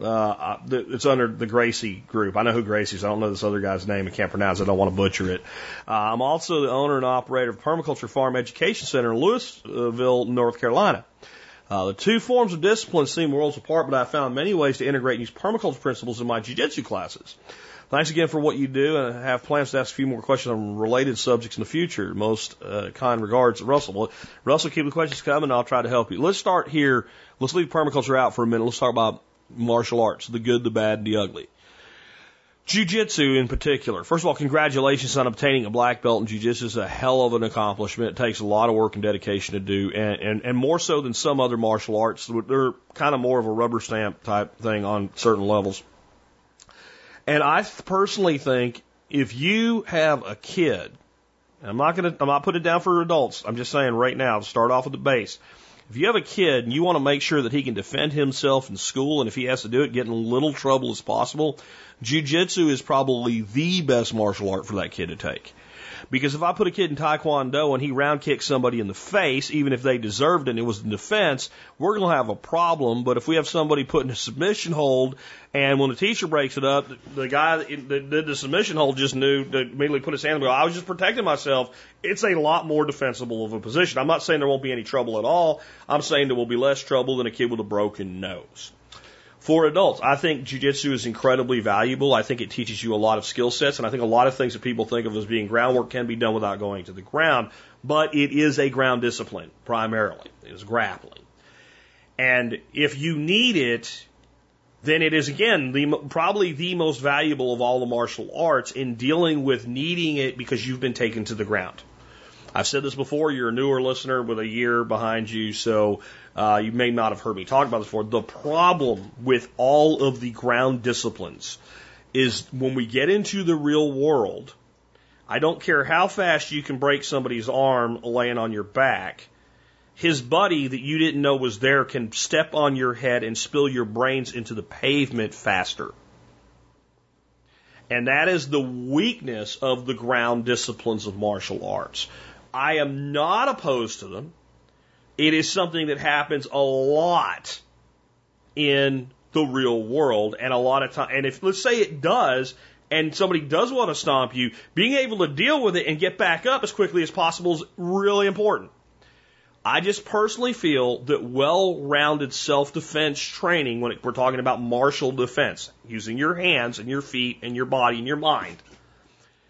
Uh, it's under the Gracie group. I know who Gracie is. I don't know this other guy's name. I can't pronounce it. I don't want to butcher it. Uh, I'm also the owner and operator of Permaculture Farm Education Center in Louisville, North Carolina. Uh, the two forms of discipline seem worlds apart, but I found many ways to integrate and use permaculture principles in my jiu-jitsu classes. Thanks again for what you do, and I have plans to ask a few more questions on related subjects in the future. Most uh, kind regards, Russell. Well, Russell, keep the questions coming. I'll try to help you. Let's start here. Let's leave permaculture out for a minute. Let's talk about martial arts, the good, the bad, and the ugly. Jiu-Jitsu in particular. First of all, congratulations on obtaining a black belt in Jiu-Jitsu. is a hell of an accomplishment. It takes a lot of work and dedication to do, and, and, and more so than some other martial arts. They're kind of more of a rubber stamp type thing on certain levels. And I personally think if you have a kid, I'm not gonna, I'm not putting it down for adults. I'm just saying right now, start off with the base. If you have a kid and you want to make sure that he can defend himself in school, and if he has to do it, get in little trouble as possible, jujitsu is probably the best martial art for that kid to take. Because if I put a kid in Taekwondo and he round kicks somebody in the face, even if they deserved it and it was in defense, we're going to have a problem. But if we have somebody put in a submission hold and when the teacher breaks it up, the guy that did the submission hold just knew to immediately put his hand and go, I was just protecting myself. It's a lot more defensible of a position. I'm not saying there won't be any trouble at all. I'm saying there will be less trouble than a kid with a broken nose for adults. I think jujitsu is incredibly valuable. I think it teaches you a lot of skill sets, and I think a lot of things that people think of as being groundwork can be done without going to the ground. But it is a ground discipline primarily. It is grappling, and if you need it, then it is again the probably the most valuable of all the martial arts in dealing with needing it because you've been taken to the ground. I've said this before. You're a newer listener with a year behind you, so uh, you may not have heard me talk about this before. The problem with all of the ground disciplines is when we get into the real world. I don't care how fast you can break somebody's arm laying on your back. His buddy that you didn't know was there can step on your head and spill your brains into the pavement faster. And that is the weakness of the ground disciplines of martial arts. I am not opposed to them. It is something that happens a lot in the real world and a lot of time. And if let's say it does, and somebody does want to stomp you, being able to deal with it and get back up as quickly as possible is really important. I just personally feel that well-rounded self-defense training, when we're talking about martial defense, using your hands and your feet and your body and your mind,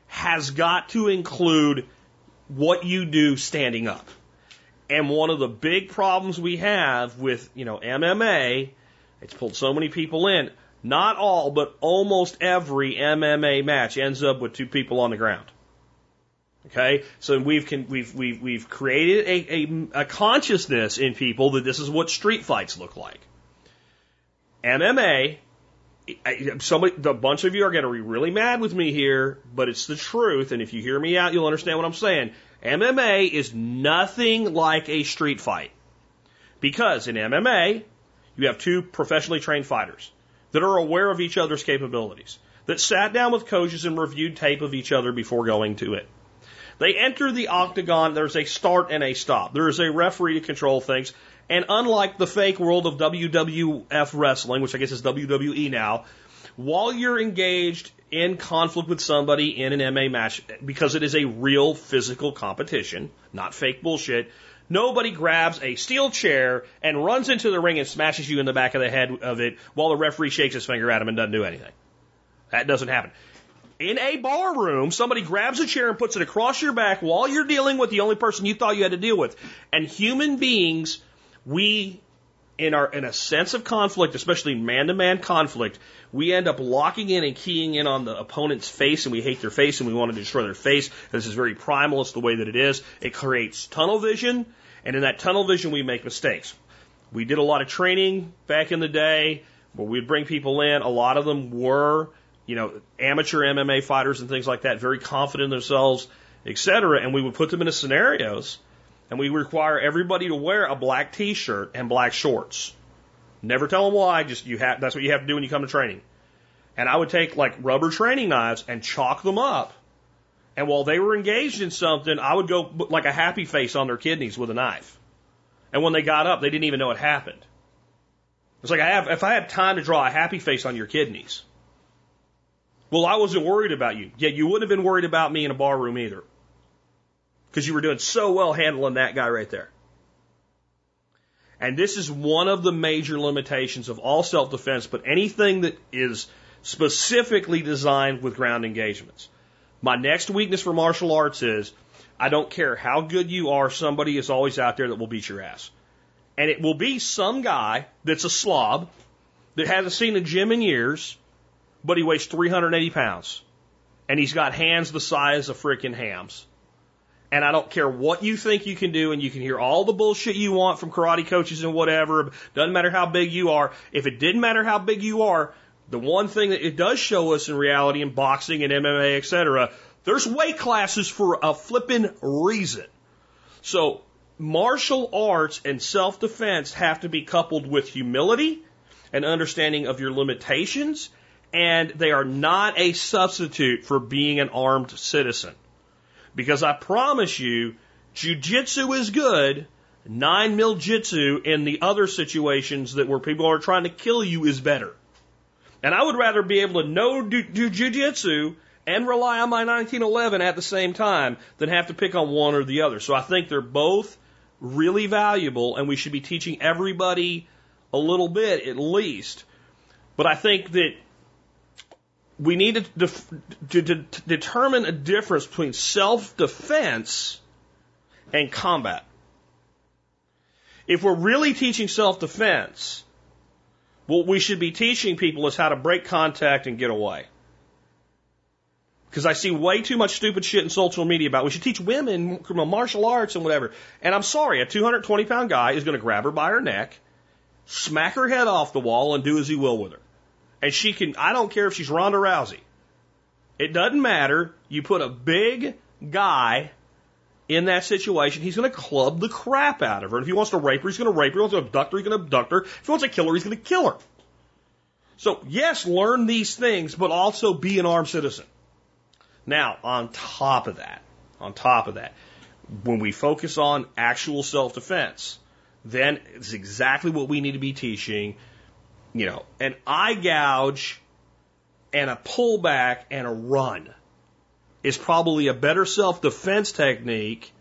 has got to include what you do standing up. And one of the big problems we have with, you know, MMA, it's pulled so many people in. Not all, but almost every MMA match ends up with two people on the ground. Okay, so we've can, we've we've we've created a, a a consciousness in people that this is what street fights look like. MMA, somebody, a bunch of you are going to be really mad with me here, but it's the truth. And if you hear me out, you'll understand what I'm saying. MMA is nothing like a street fight. Because in MMA, you have two professionally trained fighters that are aware of each other's capabilities, that sat down with coaches and reviewed tape of each other before going to it. They enter the octagon, there's a start and a stop. There is a referee to control things. And unlike the fake world of WWF wrestling, which I guess is WWE now, while you're engaged in conflict with somebody in an MMA match, because it is a real physical competition, not fake bullshit, nobody grabs a steel chair and runs into the ring and smashes you in the back of the head of it while the referee shakes his finger at him and doesn't do anything. That doesn't happen. in a bar room, somebody grabs a chair and puts it across your back while you're dealing with the only person you thought you had to deal with. And human beings, we, in our, in a sense of conflict, especially man to man conflict, we end up locking in and keying in on the opponent's face and we hate their face and we want to destroy their face. This is very primal. It's the way that it is. It creates tunnel vision. And in that tunnel vision, we make mistakes. We did a lot of training back in the day where we'd bring people in. A lot of them were you know, amateur MMA fighters and things like that, very confident in themselves, etc. And we would put them into scenarios, and we require everybody to wear a black T-shirt and black shorts. Never tell them why. Just you have. That's what you have to do when you come to training. And I would take like rubber training knives and chalk them up. And while they were engaged in something, I would go put like a happy face on their kidneys with a knife. And when they got up, they didn't even know it happened. It's like I have, if I had time to draw a happy face on your kidneys, well, I wasn't worried about you. Yeah, you wouldn't have been worried about me in a bar room either. Because you were doing so well handling that guy right there. And this is one of the major limitations of all self defense, but anything that is specifically designed with ground engagements. My next weakness for martial arts is I don't care how good you are, somebody is always out there that will beat your ass. And it will be some guy that's a slob that hasn't seen a gym in years but he weighs 380 pounds. And he's got hands the size of freaking hams. And I don't care what you think you can do, and you can hear all the bullshit you want from karate coaches and whatever. Doesn't matter how big you are. If it didn't matter how big you are, the one thing that it does show us in reality in boxing and MMA, etc., there's weight classes for a flippin' reason. So martial arts and self defense have to be coupled with humility and understanding of your limitations and they are not a substitute for being an armed citizen. Because I promise you, jujitsu is good. Nine mil jitsu in the other situations that where people are trying to kill you is better. And I would rather be able to know do, do jujitsu and rely on my 1911 at the same time than have to pick on one or the other. So I think they're both really valuable and we should be teaching everybody a little bit at least. But I think that we need to, def- to, to, to determine a difference between self defense and combat. If we're really teaching self defense, what we should be teaching people is how to break contact and get away. Because I see way too much stupid shit in social media about we should teach women martial arts and whatever. And I'm sorry, a 220 pound guy is going to grab her by her neck, smack her head off the wall, and do as he will with her. And she can, I don't care if she's Ronda Rousey. It doesn't matter. You put a big guy in that situation, he's going to club the crap out of her. And if he wants to rape her, he's going to rape her. If he wants to abduct her, he's going to abduct her. If he wants to kill her, he's going to kill her. So, yes, learn these things, but also be an armed citizen. Now, on top of that, on top of that, when we focus on actual self defense, then it's exactly what we need to be teaching you know, an eye gouge and a pullback and a run is probably a better self defense technique,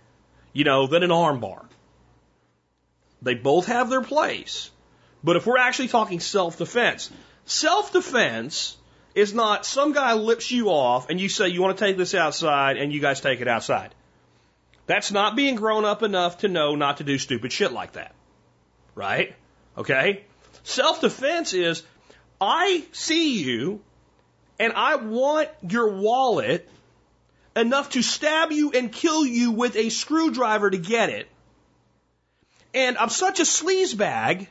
you know, than an armbar. They both have their place. But if we're actually talking self defense, self defense is not some guy lips you off and you say you want to take this outside and you guys take it outside. That's not being grown up enough to know not to do stupid shit like that. Right? Okay? Self defense is I see you and I want your wallet enough to stab you and kill you with a screwdriver to get it. And I'm such a sleazebag.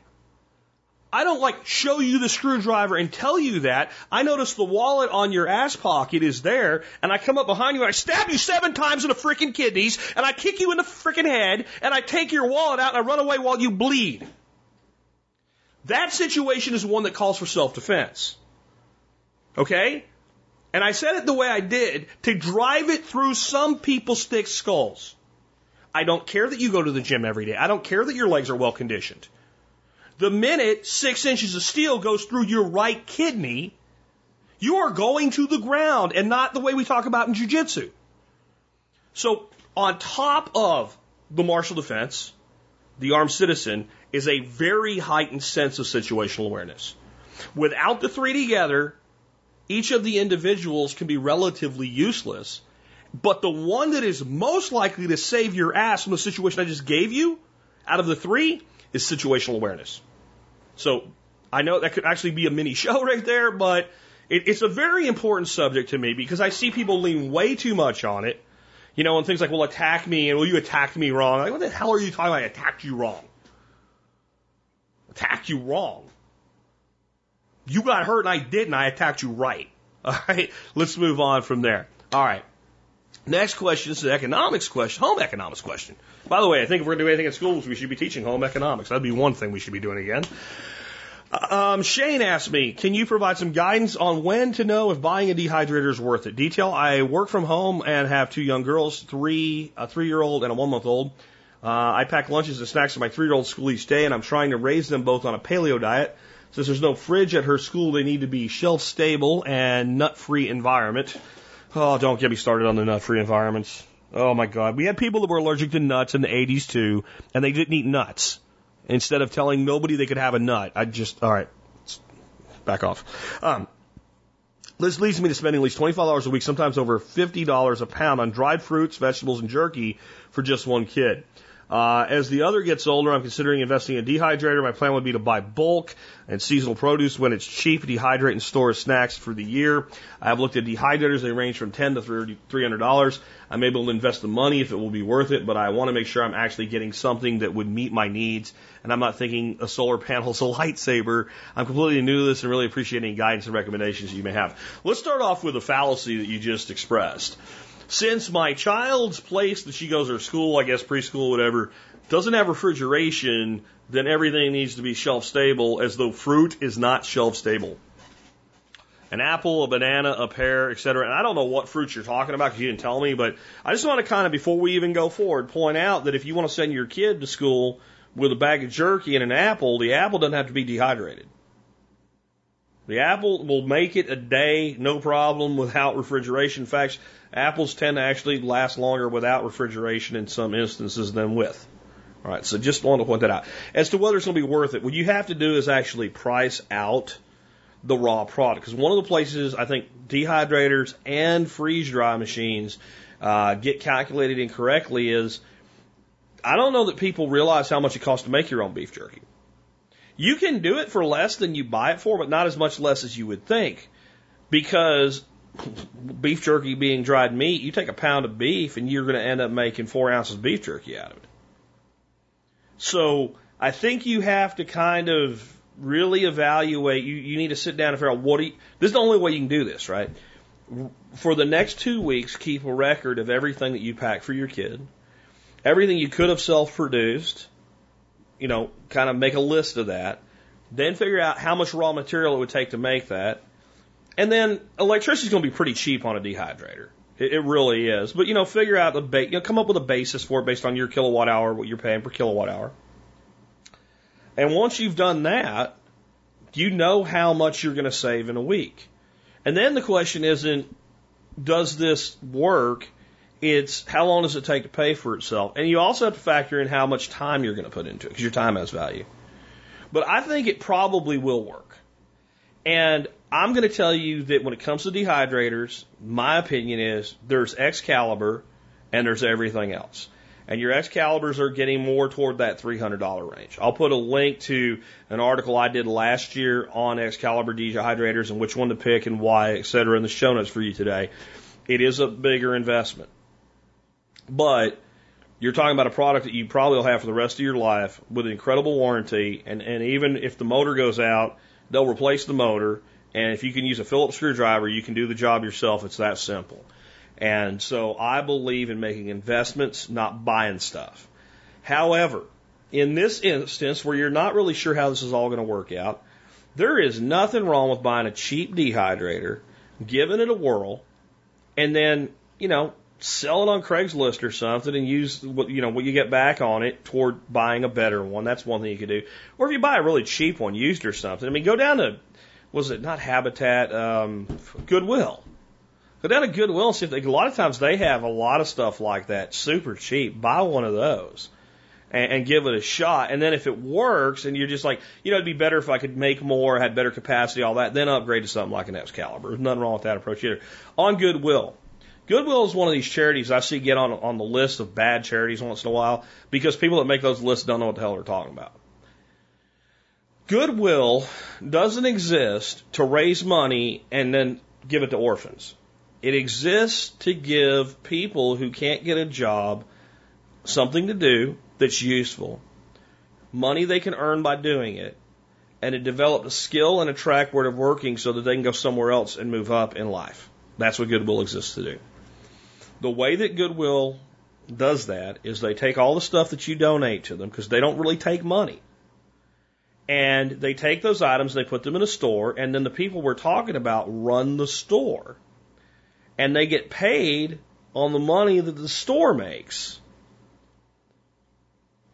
I don't like show you the screwdriver and tell you that. I notice the wallet on your ass pocket is there, and I come up behind you and I stab you seven times in the freaking kidneys, and I kick you in the freaking head, and I take your wallet out and I run away while you bleed. That situation is one that calls for self defense. Okay? And I said it the way I did to drive it through some people's thick skulls. I don't care that you go to the gym every day. I don't care that your legs are well conditioned. The minute six inches of steel goes through your right kidney, you are going to the ground and not the way we talk about in jujitsu. So on top of the martial defense, the armed citizen, is a very heightened sense of situational awareness. Without the three together, each of the individuals can be relatively useless, but the one that is most likely to save your ass from the situation I just gave you out of the three is situational awareness. So I know that could actually be a mini show [LAUGHS] right there, but it, it's a very important subject to me because I see people lean way too much on it. You know, and things like, well, attack me, and well, you attacked me wrong. Like, what the hell are you talking about? I attacked you wrong. Attacked you wrong. You got hurt and I didn't. I attacked you right. [LAUGHS] All right. Let's move on from there. All right. Next question this is an economics question, home economics question. By the way, I think if we're going to do anything in schools, we should be teaching home economics. That'd be one thing we should be doing again. Um, Shane asked me, can you provide some guidance on when to know if buying a dehydrator is worth it? Detail, I work from home and have two young girls, three, a three year old and a one month old. Uh, I pack lunches and snacks for my three year old school each day and I'm trying to raise them both on a paleo diet. Since there's no fridge at her school, they need to be shelf stable and nut free environment. Oh, don't get me started on the nut free environments. Oh my God. We had people that were allergic to nuts in the 80s too, and they didn't eat nuts. Instead of telling nobody they could have a nut, I just, all right, back off. Um, this leads me to spending at least $25 a week, sometimes over $50 a pound on dried fruits, vegetables, and jerky for just one kid. Uh, as the other gets older, I'm considering investing in a dehydrator. My plan would be to buy bulk and seasonal produce when it's cheap, dehydrate and store snacks for the year. I have looked at dehydrators. They range from 10 to $300. I'm able to invest the money if it will be worth it, but I want to make sure I'm actually getting something that would meet my needs. And I'm not thinking a solar panel is a [LAUGHS] lightsaber. I'm completely new to this and really appreciate any guidance and recommendations you may have. Let's start off with a fallacy that you just expressed. Since my child's place that she goes to school, I guess preschool, whatever, doesn't have refrigeration, then everything needs to be shelf stable as though fruit is not shelf stable. An apple, a banana, a pear, etc. And I don't know what fruits you're talking about because you didn't tell me, but I just want to kind of, before we even go forward, point out that if you want to send your kid to school with a bag of jerky and an apple, the apple doesn't have to be dehydrated. The apple will make it a day, no problem, without refrigeration. In fact, apples tend to actually last longer without refrigeration in some instances than with. All right, so just want to point that out. As to whether it's going to be worth it, what you have to do is actually price out the raw product. Because one of the places I think dehydrators and freeze dry machines uh, get calculated incorrectly is I don't know that people realize how much it costs to make your own beef jerky. You can do it for less than you buy it for, but not as much less as you would think. Because beef jerky being dried meat, you take a pound of beef and you're going to end up making four ounces of beef jerky out of it. So I think you have to kind of really evaluate. You, you need to sit down and figure out what do you, this is the only way you can do this, right? For the next two weeks, keep a record of everything that you pack for your kid, everything you could have self produced, you know, kind of make a list of that. Then figure out how much raw material it would take to make that. And then electricity is going to be pretty cheap on a dehydrator. It, it really is. But, you know, figure out the ba- you know, come up with a basis for it based on your kilowatt hour, what you're paying per kilowatt hour. And once you've done that, you know how much you're going to save in a week. And then the question isn't, does this work? It's how long does it take to pay for itself? And you also have to factor in how much time you're going to put into it because your time has value. But I think it probably will work. And I'm going to tell you that when it comes to dehydrators, my opinion is there's Excalibur and there's everything else. And your Excaliburs are getting more toward that $300 range. I'll put a link to an article I did last year on Excalibur dehydrators and which one to pick and why, et cetera, in the show notes for you today. It is a bigger investment. But you're talking about a product that you probably will have for the rest of your life with an incredible warranty. And, and even if the motor goes out, they'll replace the motor. And if you can use a Phillips screwdriver, you can do the job yourself. It's that simple. And so I believe in making investments, not buying stuff. However, in this instance where you're not really sure how this is all going to work out, there is nothing wrong with buying a cheap dehydrator, giving it a whirl, and then, you know, sell it on Craigslist or something and use what you know what you get back on it toward buying a better one. That's one thing you could do. Or if you buy a really cheap one used or something, I mean, go down to was it not Habitat, um, Goodwill. Go down to Goodwill and see if they. A lot of times they have a lot of stuff like that, super cheap. Buy one of those, and, and give it a shot. And then if it works and you're just like, you know, it'd be better if I could make more, had better capacity, all that, then upgrade to something like an Excalibur. There's nothing wrong with that approach either. On Goodwill. Goodwill is one of these charities I see get on on the list of bad charities once in a while because people that make those lists don't know what the hell they're talking about. Goodwill doesn't exist to raise money and then give it to orphans. It exists to give people who can't get a job something to do that's useful, money they can earn by doing it, and to develop a skill and a track record of working so that they can go somewhere else and move up in life. That's what Goodwill exists to do. The way that Goodwill does that is they take all the stuff that you donate to them because they don't really take money. And they take those items, they put them in a store, and then the people we're talking about run the store. And they get paid on the money that the store makes.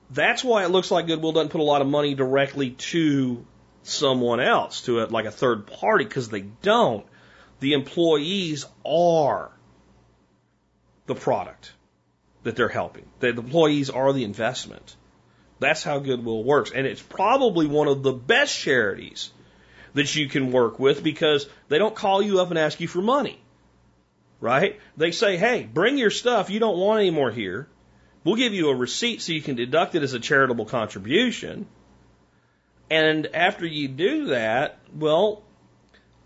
That's why it looks like Goodwill doesn't put a lot of money directly to someone else, to a, like a third party, because they don't. The employees are the product that they're helping. The employees are the investment. That's how Goodwill works. And it's probably one of the best charities that you can work with because they don't call you up and ask you for money. Right? They say, hey, bring your stuff. You don't want any more here. We'll give you a receipt so you can deduct it as a charitable contribution. And after you do that, well,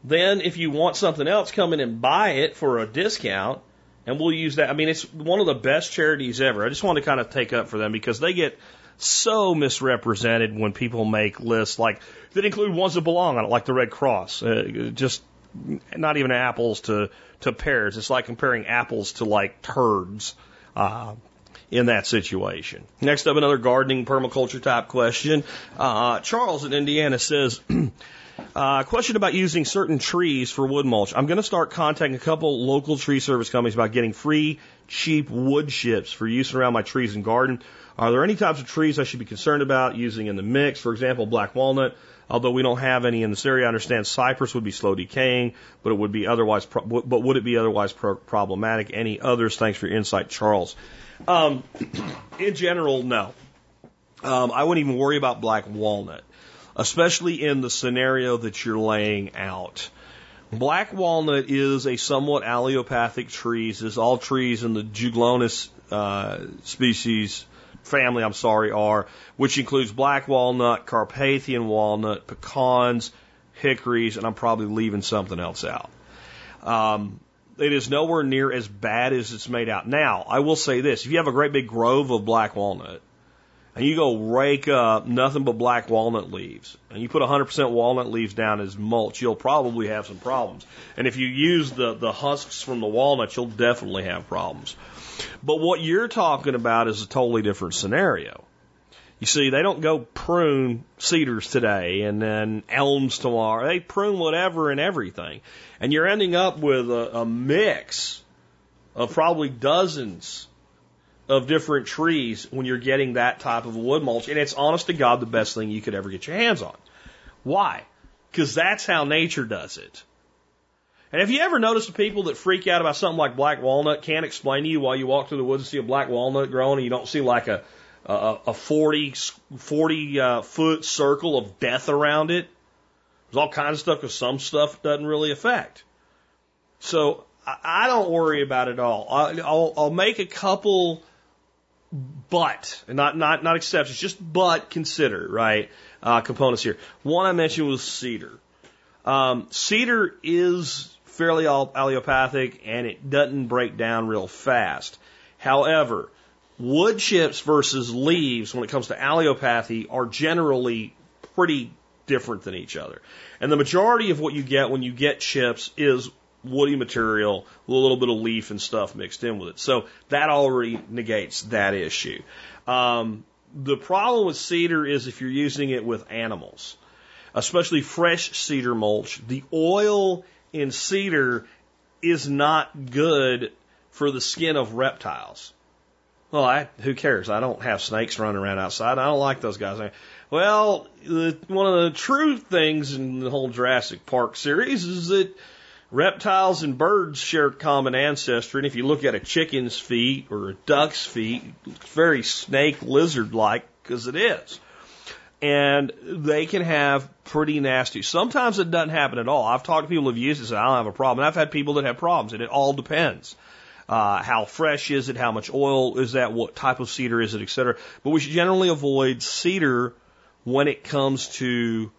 then if you want something else, come in and buy it for a discount. And we'll use that. I mean, it's one of the best charities ever. I just want to kind of take up for them because they get so misrepresented when people make lists like that include ones that belong on it, like the Red Cross. Uh, just not even apples to to pears. It's like comparing apples to like turds. Uh, in that situation. Next up, another gardening permaculture type question. Uh, Charles in Indiana says, [CLEARS THROAT] uh, question about using certain trees for wood mulch. I'm going to start contacting a couple local tree service companies about getting free, cheap wood chips for use around my trees and garden. Are there any types of trees I should be concerned about using in the mix? For example, black walnut. Although we don't have any in this area, I understand cypress would be slow decaying, but it would be otherwise. Pro- but would it be otherwise pro- problematic? Any others? Thanks for your insight, Charles. Um, [CLEARS THROAT] in general, no. Um, I wouldn't even worry about black walnut, especially in the scenario that you're laying out. Black walnut is a somewhat allelopathic tree, as all trees in the Juglonus uh, species family, I'm sorry, are, which includes black walnut, Carpathian walnut, pecans, hickories, and I'm probably leaving something else out. Um, it is nowhere near as bad as it's made out. Now, I will say this: if you have a great big grove of black walnut, and you go rake up nothing but black walnut leaves, and you put 100% walnut leaves down as mulch, you'll probably have some problems. And if you use the the husks from the walnut, you'll definitely have problems. But what you're talking about is a totally different scenario. You see, they don't go prune cedars today and then elms tomorrow. They prune whatever and everything. And you're ending up with a, a mix of probably dozens of different trees when you're getting that type of wood mulch. And it's honest to God the best thing you could ever get your hands on. Why? Because that's how nature does it. And have you ever noticed the people that freak out about something like black walnut can't explain to you why you walk through the woods and see a black walnut growing and you don't see like a a, a 40, 40 uh, foot circle of death around it. There's all kinds of stuff because some stuff doesn't really affect. So I, I don't worry about it all. I, I'll, I'll make a couple but, not, not, not exceptions, just but consider, right, uh, components here. One I mentioned was cedar. Um, cedar is fairly allelopathic and it doesn't break down real fast. However, wood chips versus leaves when it comes to allelopathy are generally pretty different than each other. And the majority of what you get when you get chips is woody material with a little bit of leaf and stuff mixed in with it. So that already negates that issue. Um, the problem with cedar is if you're using it with animals, especially fresh cedar mulch, the oil in cedar is not good for the skin of reptiles. Well, I, who cares? I don't have snakes running around outside. I don't like those guys. Well, the, one of the true things in the whole Jurassic Park series is that Reptiles and birds share common ancestry, and if you look at a chicken's feet or a duck's feet, it's very snake lizard like because it is. And they can have pretty nasty. Sometimes it doesn't happen at all. I've talked to people who've used it and said, I don't have a problem. And I've had people that have problems, and it all depends. Uh, how fresh is it? How much oil is that? What type of cedar is it, et cetera. But we should generally avoid cedar when it comes to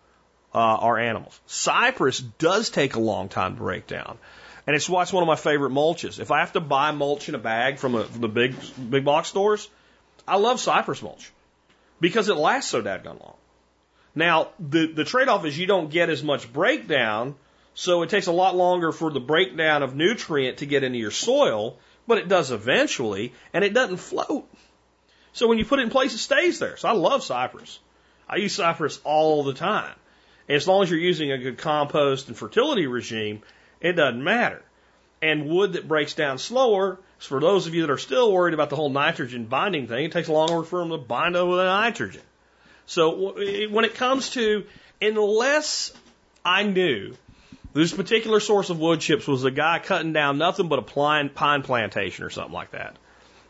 uh, our animals. Cypress does take a long time to break down. And it's why it's one of my favorite mulches. If I have to buy mulch in a bag from, a, from the big big box stores, I love cypress mulch because it lasts so dadgone long. Now the the trade off is you don't get as much breakdown, so it takes a lot longer for the breakdown of nutrient to get into your soil, but it does eventually, and it doesn't float. So when you put it in place, it stays there. So I love cypress. I use cypress all the time. As long as you're using a good compost and fertility regime, it doesn't matter. And wood that breaks down slower, for those of you that are still worried about the whole nitrogen binding thing, it takes longer for them to bind over the nitrogen. So when it comes to, unless I knew this particular source of wood chips was a guy cutting down nothing but a pine plantation or something like that,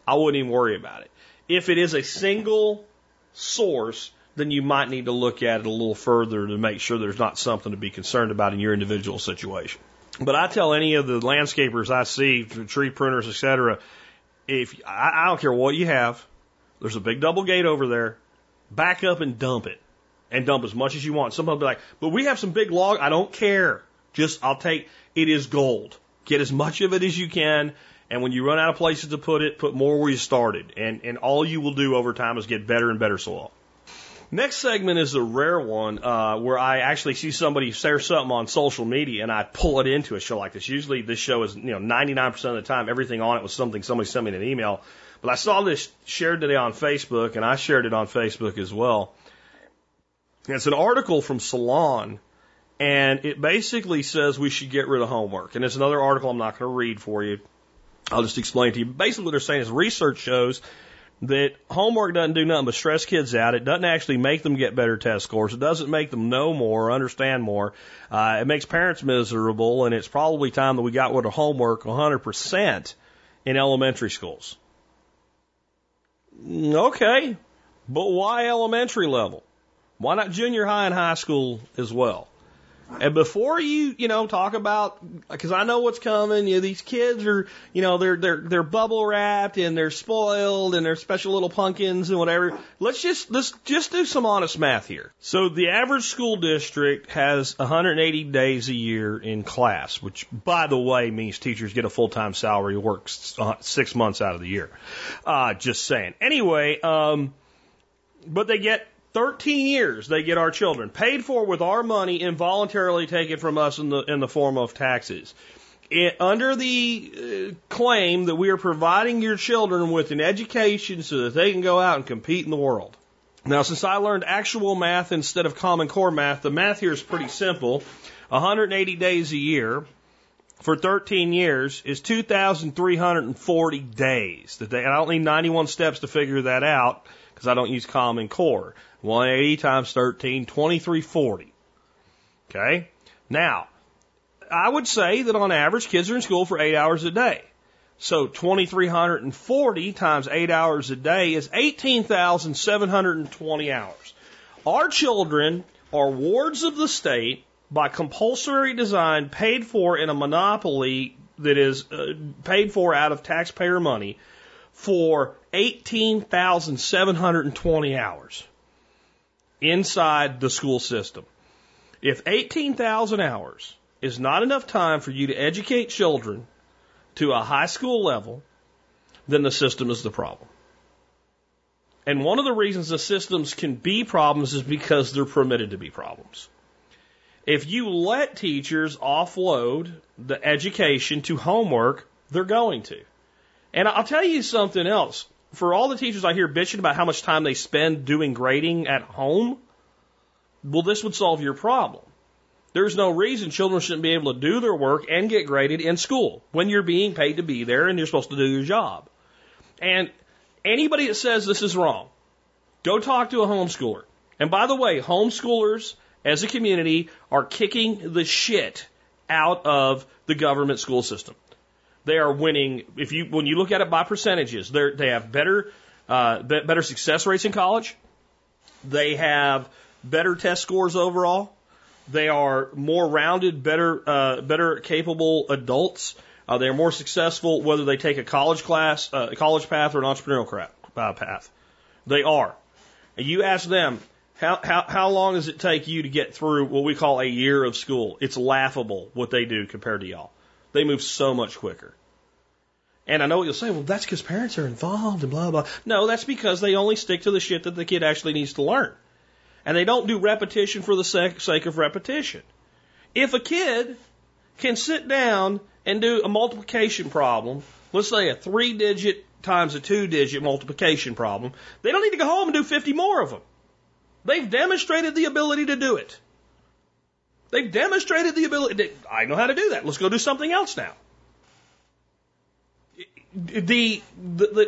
I wouldn't even worry about it. If it is a single source then you might need to look at it a little further to make sure there's not something to be concerned about in your individual situation. But I tell any of the landscapers I see, tree pruners, etc., if I, I don't care what you have, there's a big double gate over there. Back up and dump it, and dump as much as you want. Some will be like, "But we have some big log." I don't care. Just I'll take. It is gold. Get as much of it as you can, and when you run out of places to put it, put more where you started. And and all you will do over time is get better and better soil. Next segment is a rare one uh, where I actually see somebody share something on social media and I pull it into a show like this. Usually this show is, you know, 99% of the time everything on it was something somebody sent me an email. But I saw this shared today on Facebook and I shared it on Facebook as well. It's an article from Salon and it basically says we should get rid of homework. And it's another article I'm not going to read for you. I'll just explain to you. Basically what they're saying is research shows that homework doesn't do nothing but stress kids out. It doesn't actually make them get better test scores. It doesn't make them know more, or understand more. Uh, it makes parents miserable, and it's probably time that we got rid of homework 100% in elementary schools. Okay, but why elementary level? Why not junior high and high school as well? And before you, you know, talk about, because I know what's coming. You know, these kids are, you know, they're they're they're bubble wrapped and they're spoiled and they're special little pumpkins and whatever. Let's just let's just do some honest math here. So the average school district has 180 days a year in class, which, by the way, means teachers get a full time salary, work six months out of the year. Uh, just saying. Anyway, um, but they get 13 years they get our children paid for with our money involuntarily taken from us in the in the form of taxes. It, under the uh, claim that we are providing your children with an education so that they can go out and compete in the world. Now, since I learned actual math instead of common core math, the math here is pretty simple. 180 days a year for 13 years is 2,340 days. I don't need 91 steps to figure that out because I don't use common core. 180 times 13, 2340. Okay? Now, I would say that on average, kids are in school for eight hours a day. So 2,340 times eight hours a day is 18,720 hours. Our children are wards of the state by compulsory design paid for in a monopoly that is uh, paid for out of taxpayer money for 18,720 hours inside the school system. If 18,000 hours is not enough time for you to educate children to a high school level, then the system is the problem. And one of the reasons the systems can be problems is because they're permitted to be problems. If you let teachers offload the education to homework, they're going to. And I'll tell you something else for all the teachers I hear bitching about how much time they spend doing grading at home, well, this would solve your problem. There's no reason children shouldn't be able to do their work and get graded in school when you're being paid to be there and you're supposed to do your job. And anybody that says this is wrong, go talk to a homeschooler. And by the way, homeschoolers as a community are kicking the shit out of the government school system. They are winning. If you when you look at it by percentages, they they have better uh, be- better success rates in college. They have better test scores overall. They are more rounded, better uh, better capable adults. Uh, they are more successful whether they take a college class, uh, a college path, or an entrepreneurial uh, path. They are. And you ask them, how, how, how long does it take you to get through what we call a year of school? It's laughable what they do compared to y'all. They move so much quicker. And I know what you'll say, well, that's because parents are involved and blah, blah. No, that's because they only stick to the shit that the kid actually needs to learn. And they don't do repetition for the sake, of repetition. If a kid can sit down and do a multiplication problem, let's say a three digit times a two digit multiplication problem, they don't need to go home and do 50 more of them. They've demonstrated the ability to do it. They've demonstrated the ability. To, I know how to do that. Let's go do something else now. The, the,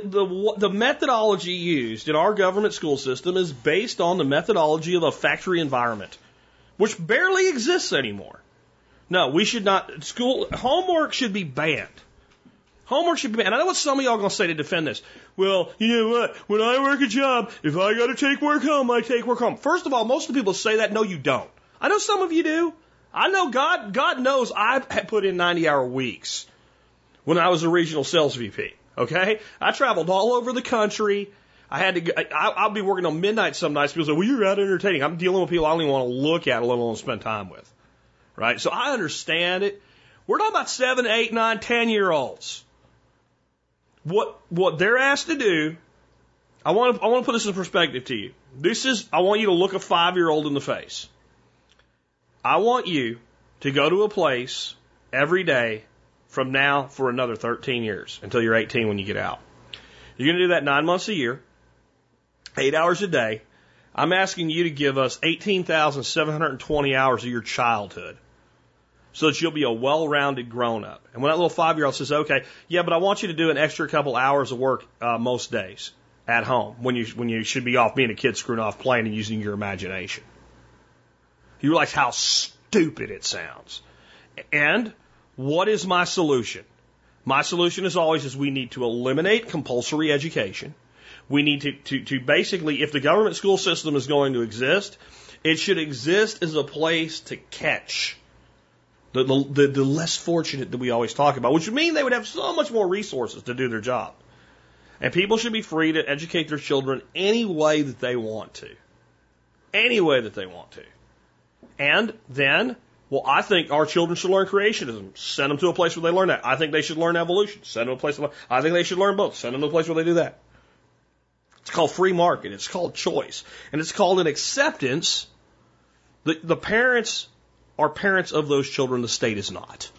the, the, methodology used in our government school system is based on the methodology of a factory environment, which barely exists anymore. No, we should not, school, homework should be banned. Homework should be banned. I know what some of y'all to say to defend this. Well, you know what? When I work a job, if I got to take work home, I take work home. First of all, most of the people say that. No, you don't. I know some of you do. I know God, God knows I put in 90 hour weeks when I was a regional sales VP. Okay? I traveled all over the country. I had to, I, I'll be working on midnight some nights. People say, well, you're out entertaining. I'm dealing with people I don't even want to look at, let alone spend time with. Right? So I understand it. We're talking about seven, eight, nine, ten year olds. What, what they're asked to do, I want to, I want to put this in perspective to you. This is, I want you to look a five year old in the face. I want you to go to a place every day from now for another 13 years until you're 18 when you get out. You're going to do that nine months a year, eight hours a day. I'm asking you to give us 18,720 hours of your childhood so that you'll be a well-rounded grown-up. And when that little five-year-old says, "Okay, yeah, but I want you to do an extra couple hours of work uh, most days at home when you when you should be off being a kid, screwing off playing and using your imagination," you realize how stupid it sounds. And what is my solution? My solution, as always, is we need to eliminate compulsory education. We need to, to, to basically, if the government school system is going to exist, it should exist as a place to catch the, the, the less fortunate that we always talk about, which would mean they would have so much more resources to do their job. And people should be free to educate their children any way that they want to. Any way that they want to. And then, well, I think our children should learn creationism. Send them to a place where they learn that. I think they should learn evolution. Send them to a place where I think they should learn both. Send them to a place where they do that. It's called free market. It's called choice. And it's called an acceptance. The, the parents are parents of those children. The state is not.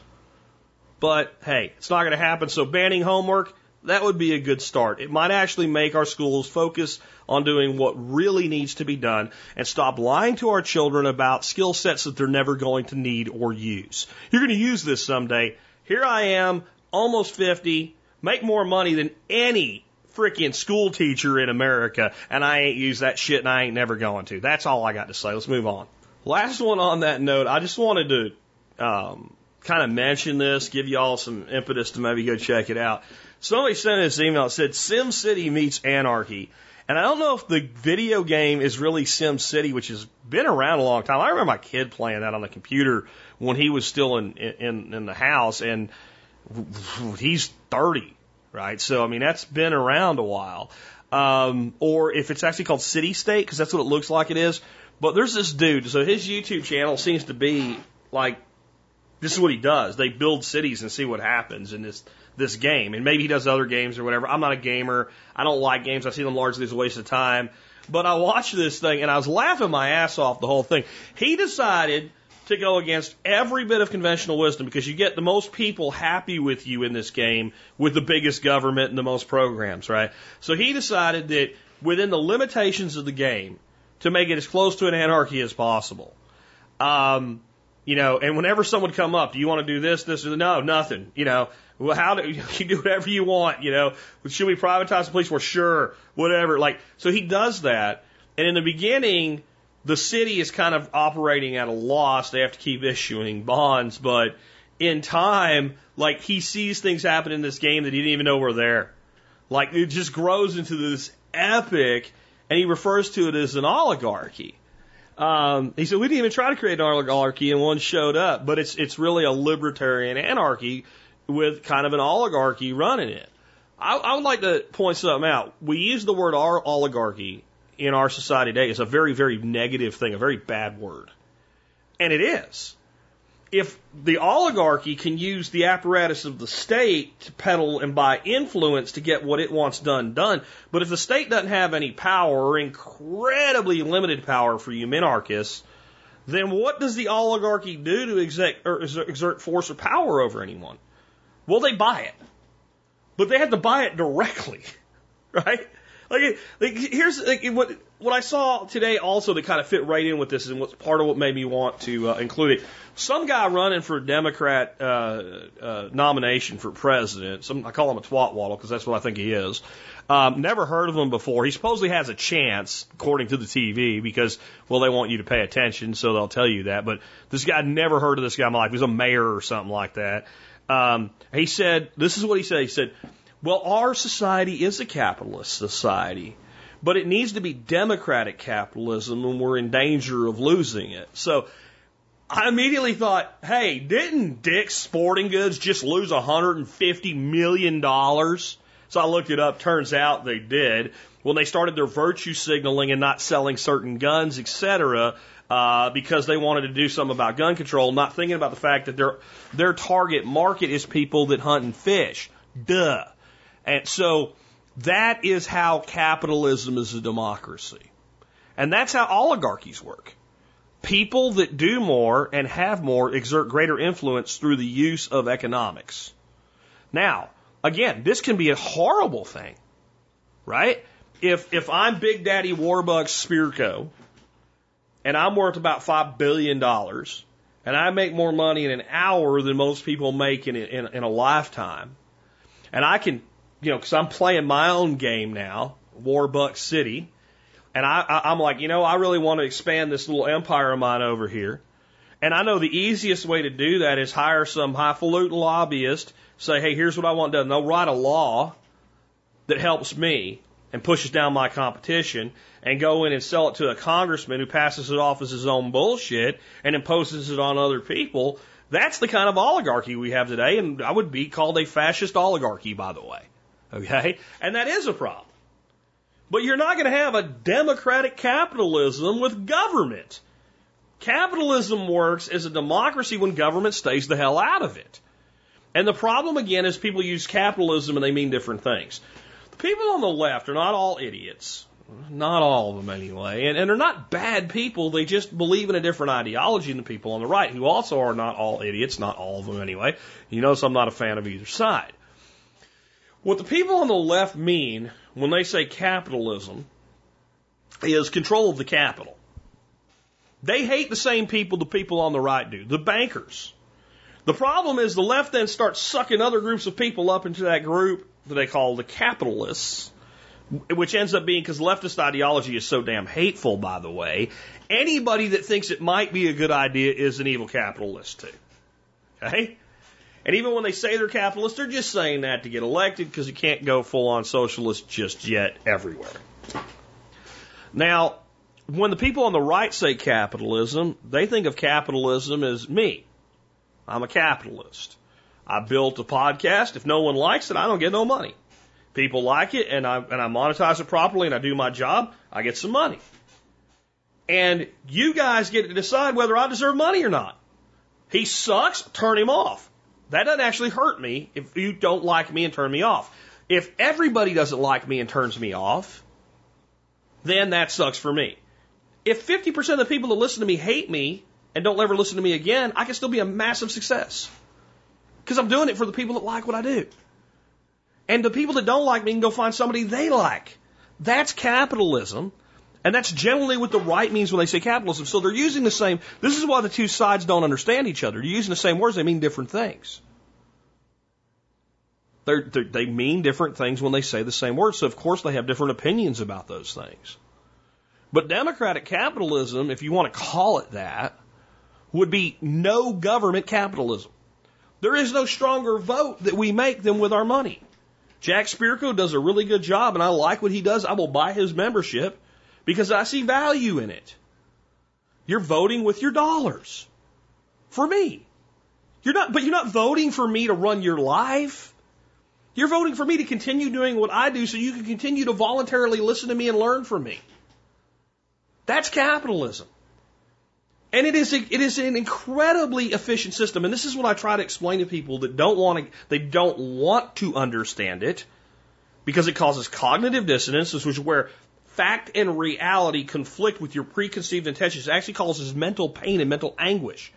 But hey, it's not going to happen. So banning homework, that would be a good start. It might actually make our schools focus on doing what really needs to be done and stop lying to our children about skill sets that they're never going to need or use. You're going to use this someday. Here I am, almost 50, make more money than any freaking school teacher in America, and I ain't used that shit and I ain't never going to. That's all I got to say. Let's move on. Last one on that note, I just wanted to um, kind of mention this, give y'all some impetus to maybe go check it out. Somebody sent us an email that said Sim City meets Anarchy. And I don't know if the video game is really Sim City, which has been around a long time. I remember my kid playing that on the computer when he was still in in, in the house, and he's 30, right? So I mean that's been around a while. Um, or if it's actually called City State, because that's what it looks like it is. But there's this dude, so his YouTube channel seems to be like this is what he does. They build cities and see what happens in this this game. And maybe he does other games or whatever. I'm not a gamer. I don't like games. I see them largely as a waste of time. But I watched this thing and I was laughing my ass off the whole thing. He decided to go against every bit of conventional wisdom because you get the most people happy with you in this game with the biggest government and the most programs, right? So he decided that within the limitations of the game to make it as close to an anarchy as possible. Um, you know, and whenever someone come up, do you want to do this, this, or no, nothing. You know, well, how do [LAUGHS] you do whatever you want? You know, should we privatize the police? Well, sure, whatever. Like, so he does that, and in the beginning, the city is kind of operating at a loss. They have to keep issuing bonds, but in time, like he sees things happen in this game that he didn't even know were there. Like it just grows into this epic, and he refers to it as an oligarchy. Um, he said we didn't even try to create an oligarchy, and one showed up, but it's it's really a libertarian anarchy with kind of an oligarchy running it. I, I would like to point something out. We use the word our oligarchy in our society today as a very very negative thing, a very bad word, and it is if the oligarchy can use the apparatus of the state to peddle and buy influence to get what it wants done done, but if the state doesn't have any power or incredibly limited power for you minarchists, then what does the oligarchy do to or exert force or power over anyone? Well, they buy it, but they have to buy it directly, [LAUGHS] right? Like, like here's like, what what I saw today also to kind of fit right in with this and what's part of what made me want to uh, include it. Some guy running for a Democrat uh, uh, nomination for president. Some I call him a twat waddle because that's what I think he is. Um, never heard of him before. He supposedly has a chance, according to the TV, because well they want you to pay attention, so they'll tell you that. But this guy never heard of this guy in my life. He was a mayor or something like that. Um, he said, this is what he said. He said, well, our society is a capitalist society, but it needs to be democratic capitalism and we're in danger of losing it. So I immediately thought, hey, didn't Dick's Sporting Goods just lose $150 million? So I looked it up. Turns out they did. When they started their virtue signaling and not selling certain guns, etc., uh, because they wanted to do something about gun control, not thinking about the fact that their their target market is people that hunt and fish. Duh. And so that is how capitalism is a democracy. And that's how oligarchies work. People that do more and have more exert greater influence through the use of economics. Now, again, this can be a horrible thing, right? If, if I'm Big Daddy Warbucks Spirko and I'm worth about $5 billion and I make more money in an hour than most people make in, in, in a lifetime, and I can you know, because I'm playing my own game now, Warbuck City, and I, I, I'm like, you know, I really want to expand this little empire of mine over here. And I know the easiest way to do that is hire some highfalutin lobbyist, say, hey, here's what I want done. They'll write a law that helps me and pushes down my competition and go in and sell it to a congressman who passes it off as his own bullshit and imposes it on other people. That's the kind of oligarchy we have today, and I would be called a fascist oligarchy, by the way. Okay? And that is a problem. But you're not going to have a democratic capitalism with government. Capitalism works as a democracy when government stays the hell out of it. And the problem again is people use capitalism and they mean different things. The people on the left are not all idiots. Not all of them anyway. And, and they're not bad people. They just believe in a different ideology than the people on the right, who also are not all idiots, not all of them anyway. You notice I'm not a fan of either side. What the people on the left mean when they say capitalism is control of the capital. They hate the same people the people on the right do, the bankers. The problem is the left then starts sucking other groups of people up into that group that they call the capitalists, which ends up being because leftist ideology is so damn hateful, by the way. Anybody that thinks it might be a good idea is an evil capitalist too. Okay? And even when they say they're capitalists, they're just saying that to get elected because you can't go full on socialist just yet everywhere. Now, when the people on the right say capitalism, they think of capitalism as me. I'm a capitalist. I built a podcast. If no one likes it, I don't get no money. People like it and I, and I monetize it properly and I do my job, I get some money. And you guys get to decide whether I deserve money or not. He sucks, turn him off. That doesn't actually hurt me if you don't like me and turn me off. If everybody doesn't like me and turns me off, then that sucks for me. If 50% of the people that listen to me hate me and don't ever listen to me again, I can still be a massive success. Because I'm doing it for the people that like what I do. And the people that don't like me can go find somebody they like. That's capitalism. And that's generally what the right means when they say capitalism. So they're using the same, this is why the two sides don't understand each other. They're using the same words, they mean different things. They're, they're, they mean different things when they say the same words. So of course they have different opinions about those things. But democratic capitalism, if you want to call it that, would be no government capitalism. There is no stronger vote that we make than with our money. Jack Spirko does a really good job, and I like what he does. I will buy his membership because I see value in it. You're voting with your dollars for me. You're not, but you're not voting for me to run your life. You're voting for me to continue doing what I do so you can continue to voluntarily listen to me and learn from me. That's capitalism. And it is, a, it is an incredibly efficient system. And this is what I try to explain to people that don't want to, they don't want to understand it because it causes cognitive dissonance, which is where fact and reality conflict with your preconceived intentions. It actually causes mental pain and mental anguish.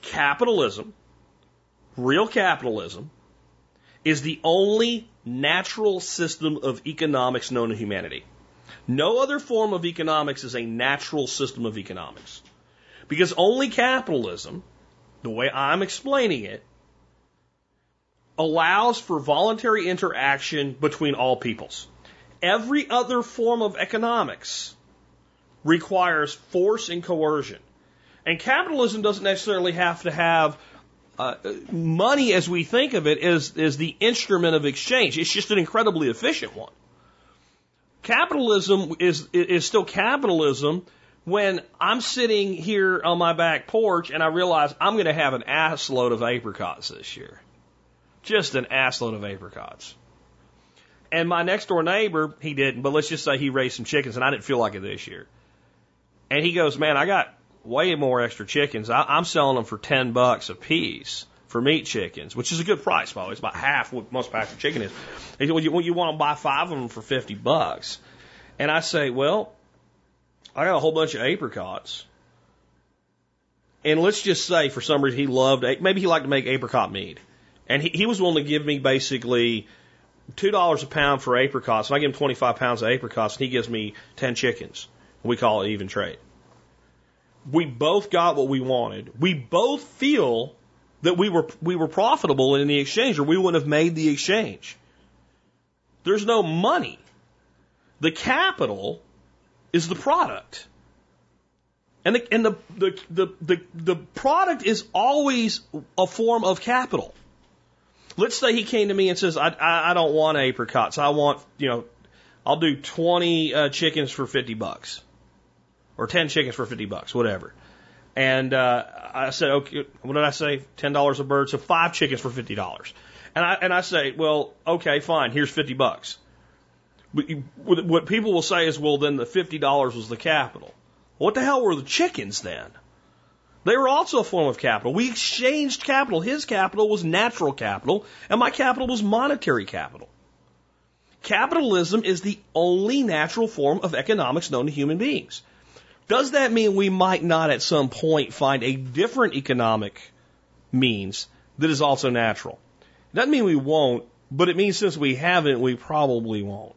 Capitalism, real capitalism, is the only natural system of economics known to humanity. No other form of economics is a natural system of economics. Because only capitalism, the way I'm explaining it, allows for voluntary interaction between all peoples. Every other form of economics requires force and coercion. And capitalism doesn't necessarily have to have uh, money as we think of it is, is the instrument of exchange. It's just an incredibly efficient one. Capitalism is, is still capitalism when I'm sitting here on my back porch and I realize I'm going to have an ass load of apricots this year. Just an ass load of apricots. And my next door neighbor, he didn't, but let's just say he raised some chickens and I didn't feel like it this year. And he goes, man, I got way more extra chickens. I, I'm selling them for 10 bucks a piece for meat chickens, which is a good price, by the way. It's about half what most packs chicken is. He said, well, you, well, you want to buy five of them for 50 bucks. And I say, well, I got a whole bunch of apricots. And let's just say for some reason he loved, maybe he liked to make apricot mead. And he, he was willing to give me basically $2 a pound for apricots. And I give him 25 pounds of apricots and he gives me 10 chickens. We call it even trade. We both got what we wanted. We both feel that we were, we were profitable in the exchange or we wouldn't have made the exchange. There's no money. The capital is the product. And the, and the, the, the, the, the product is always a form of capital. Let's say he came to me and says, I, I, I don't want apricots. I want, you know, I'll do 20 uh, chickens for 50 bucks or 10 chickens for 50 bucks, whatever. And uh, I said, okay, what did I say? $10 a bird, so five chickens for $50. And I, and I say, well, okay, fine, here's 50 bucks. But you, what people will say is, well, then the $50 was the capital. What the hell were the chickens then? They were also a form of capital. We exchanged capital. His capital was natural capital, and my capital was monetary capital. Capitalism is the only natural form of economics known to human beings. Does that mean we might not at some point find a different economic means that is also natural? Doesn't mean we won't, but it means since we haven't, we probably won't.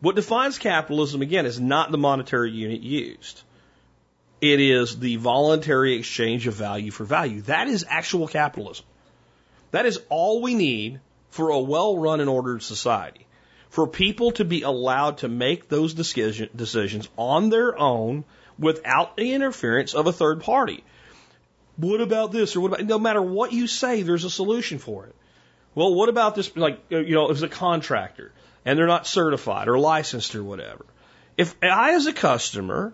What defines capitalism, again, is not the monetary unit used. It is the voluntary exchange of value for value. That is actual capitalism. That is all we need for a well run and ordered society. For people to be allowed to make those decision, decisions on their own without the interference of a third party. What about this or what about, no matter what you say, there's a solution for it. Well, what about this, like, you know, as a contractor? and they're not certified or licensed or whatever. If I, as a customer,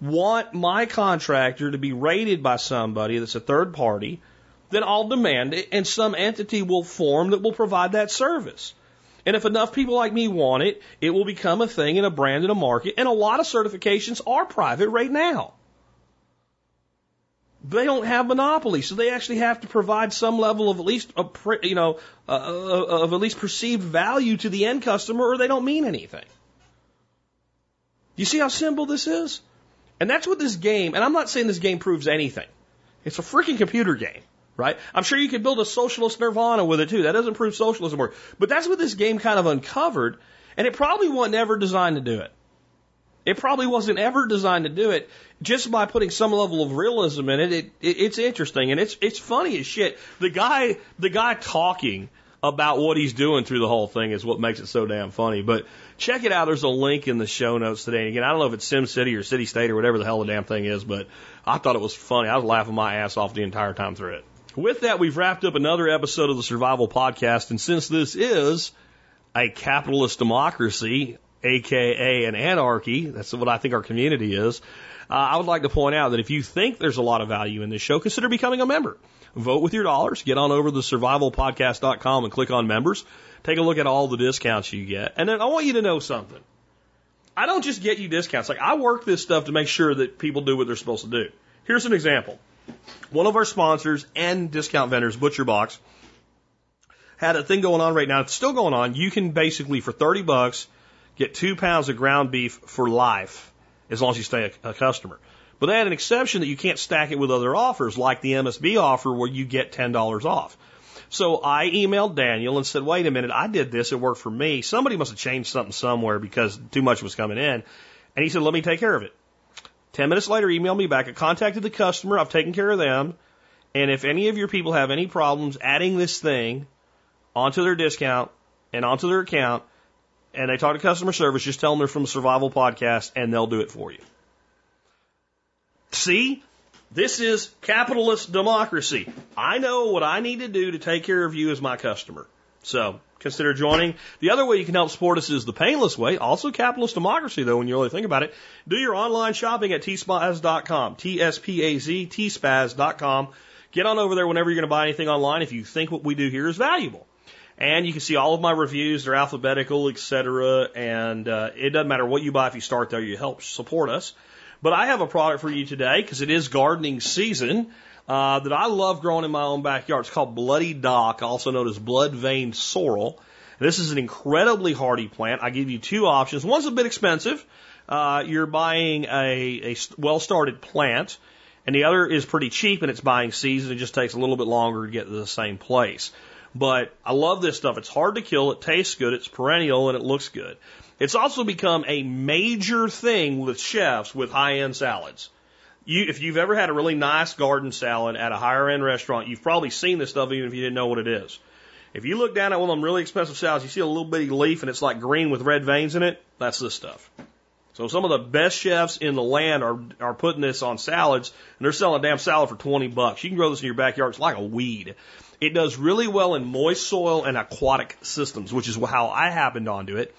want my contractor to be rated by somebody that's a third party, then I'll demand it, and some entity will form that will provide that service. And if enough people like me want it, it will become a thing and a brand and a market. And a lot of certifications are private right now they don't have monopoly, so they actually have to provide some level of at least a, you know uh, uh, of at least perceived value to the end customer, or they don't mean anything. You see how simple this is? And that's what this game. And I'm not saying this game proves anything. It's a freaking computer game, right? I'm sure you could build a socialist nirvana with it too. That doesn't prove socialism work. But that's what this game kind of uncovered, and it probably wasn't ever designed to do it. It probably wasn't ever designed to do it. Just by putting some level of realism in it, it, it it's interesting and it's it's funny as shit. The guy the guy talking about what he's doing through the whole thing is what makes it so damn funny. But check it out. There's a link in the show notes today. And again, I don't know if it's Sim City or City State or whatever the hell the damn thing is, but I thought it was funny. I was laughing my ass off the entire time through it. With that, we've wrapped up another episode of the Survival Podcast. And since this is a capitalist democracy, aka an anarchy, that's what I think our community is, uh, I would like to point out that if you think there's a lot of value in this show, consider becoming a member. Vote with your dollars. Get on over to survivalpodcast.com and click on members. Take a look at all the discounts you get. And then I want you to know something. I don't just get you discounts. Like I work this stuff to make sure that people do what they're supposed to do. Here's an example. One of our sponsors and discount vendors, Butcher Box, had a thing going on right now. It's still going on. You can basically, for 30 bucks, get two pounds of ground beef for life as long as you stay a, a customer. But they had an exception that you can't stack it with other offers, like the MSB offer where you get $10 off. So I emailed Daniel and said, wait a minute, I did this, it worked for me. Somebody must have changed something somewhere because too much was coming in. And he said, let me take care of it. Ten minutes later, he emailed me back. I contacted the customer, I've taken care of them. And if any of your people have any problems adding this thing onto their discount and onto their account, and they talk to customer service, just tell them they're from Survival Podcast and they'll do it for you. See? This is capitalist democracy. I know what I need to do to take care of you as my customer. So consider joining. The other way you can help support us is the painless way, also capitalist democracy though when you really think about it. Do your online shopping at tspaz.com, T-S-P-A-Z, tspaz.com. Get on over there whenever you're going to buy anything online if you think what we do here is valuable. And you can see all of my reviews. They're alphabetical, etc. And uh, it doesn't matter what you buy if you start there. You help support us. But I have a product for you today because it is gardening season uh, that I love growing in my own backyard. It's called Bloody Dock, also known as blood vein sorrel. This is an incredibly hardy plant. I give you two options. One's a bit expensive. Uh, you're buying a, a well started plant, and the other is pretty cheap and it's buying season. It just takes a little bit longer to get to the same place. But I love this stuff. It's hard to kill. It tastes good. It's perennial and it looks good. It's also become a major thing with chefs with high end salads. You, if you've ever had a really nice garden salad at a higher end restaurant, you've probably seen this stuff even if you didn't know what it is. If you look down at one of them really expensive salads, you see a little bitty leaf and it's like green with red veins in it. That's this stuff. So some of the best chefs in the land are are putting this on salads, and they're selling a damn salad for twenty bucks. You can grow this in your backyard. It's like a weed. It does really well in moist soil and aquatic systems, which is how I happened onto it.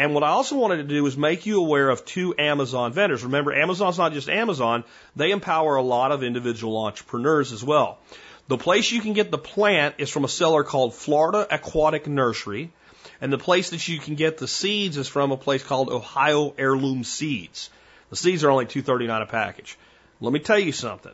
And what I also wanted to do was make you aware of two Amazon vendors. Remember, Amazon's not just Amazon, they empower a lot of individual entrepreneurs as well. The place you can get the plant is from a seller called Florida Aquatic Nursery. And the place that you can get the seeds is from a place called Ohio Heirloom Seeds. The seeds are only two thirty nine a package. Let me tell you something.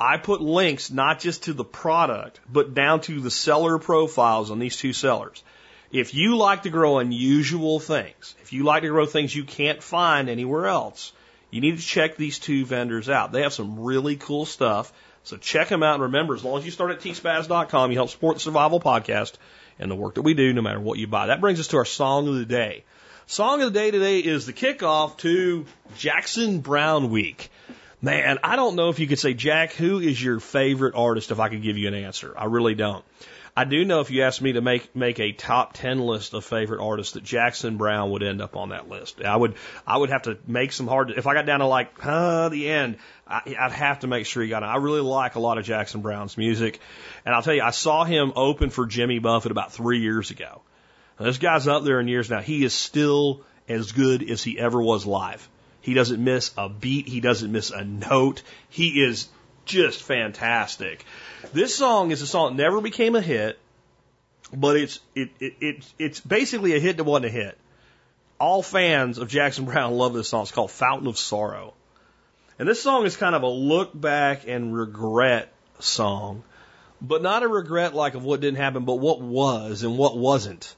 I put links not just to the product, but down to the seller profiles on these two sellers. If you like to grow unusual things, if you like to grow things you can't find anywhere else, you need to check these two vendors out. They have some really cool stuff. So check them out. And remember, as long as you start at tspaz.com, you help support the Survival Podcast and the work that we do, no matter what you buy. That brings us to our song of the day. Song of the day today is the kickoff to Jackson Browne Week. Man, I don't know if you could say, Jack, who is your favorite artist if I could give you an answer. I really don't. I do know if you asked me to make make a top ten list of favorite artists, that Jackson Browne would end up on that list. I would I would have to make some hard. If I got down to like uh, the end, I, I'd have to make sure he got it. I really like a lot of Jackson Browne's music, and I'll tell you, I saw him open for Jimmy Buffett about three years ago. Now, this guy's up there in years now. He is still as good as he ever was live. He doesn't miss a beat. He doesn't miss a note. He is just fantastic. This song is a song that never became a hit, but it's it, it, it it's basically a hit that wasn't a hit. All fans of Jackson Browne [LAUGHS] love this song. It's called Fountain of Sorrow. And this song is kind of a look back and regret song, but not a regret like of what didn't happen, but what was and what wasn't.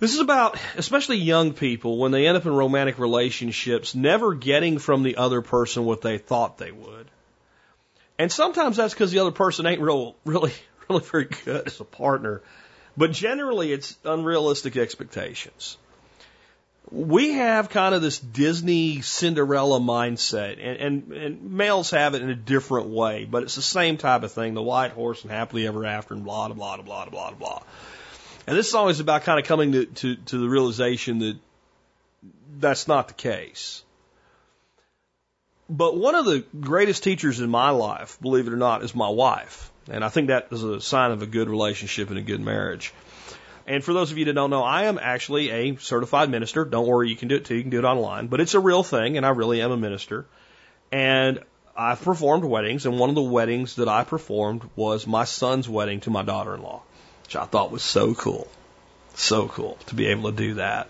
This is about, especially young people, when they end up in romantic relationships, never getting from the other person what they thought they would. And sometimes that's because the other person ain't real, really, [LAUGHS] really very good as a partner. But generally, it's unrealistic expectations. we have kind of this Disney Cinderella mindset, and, and, and males have it in a different way, but it's the same type of thing the white horse and happily ever after, and blah, blah, blah, blah, blah, blah. And this song is about kind of coming to, to, to the realization that that's not the case. But one of the greatest teachers in my life, believe it or not, is my wife. And I think that is a sign of a good relationship and a good marriage. And for those of you that don't know, I am actually a certified minister. Don't worry, you can do it too. You can do it online. But it's a real thing, and I really am a minister. And I've performed weddings, and one of the weddings that I performed was my son's wedding to my daughter in law, which I thought was so cool. So cool to be able to do that.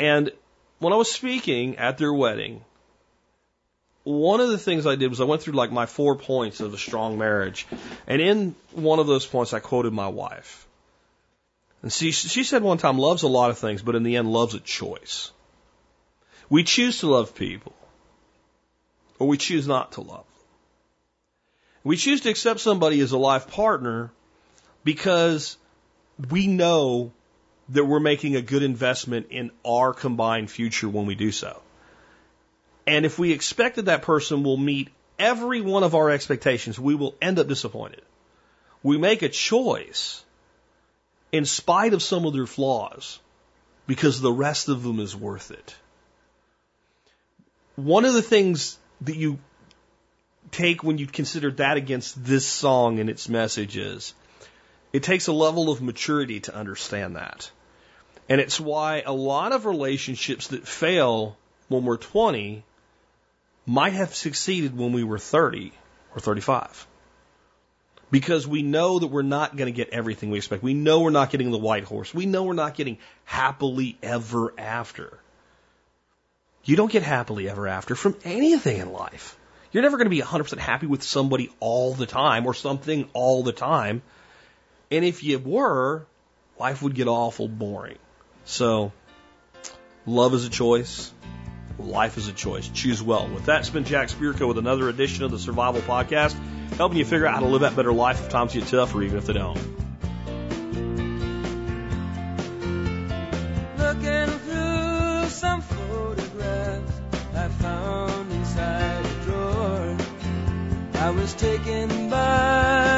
And when I was speaking at their wedding, one of the things I did was I went through like my four points of a strong marriage. And in one of those points, I quoted my wife. And she, she said one time, love's a lot of things, but in the end, love's a choice. We choose to love people, or we choose not to love them. We choose to accept somebody as a life partner because we know that we're making a good investment in our combined future when we do so. And if we expect that that person will meet every one of our expectations, we will end up disappointed. We make a choice in spite of some of their flaws because the rest of them is worth it. One of the things that you take when you consider that against this song and its message is it takes a level of maturity to understand that. And it's why a lot of relationships that fail when we're 20 might have succeeded when we were 30 or 35. Because we know that we're not going to get everything we expect. We know we're not getting the white horse. We know we're not getting happily ever after. You don't get happily ever after from anything in life. You're never going to be 100% happy with somebody all the time or something all the time. And if you were, life would get awful boring. So, love is a choice. Life is a choice. Choose well. With that, it's been Jack Spirko with another edition of the Survival Podcast, helping you figure out how to live that better life if times get tough or even if they don't. Looking through some photographs I found inside a drawer. I was taken by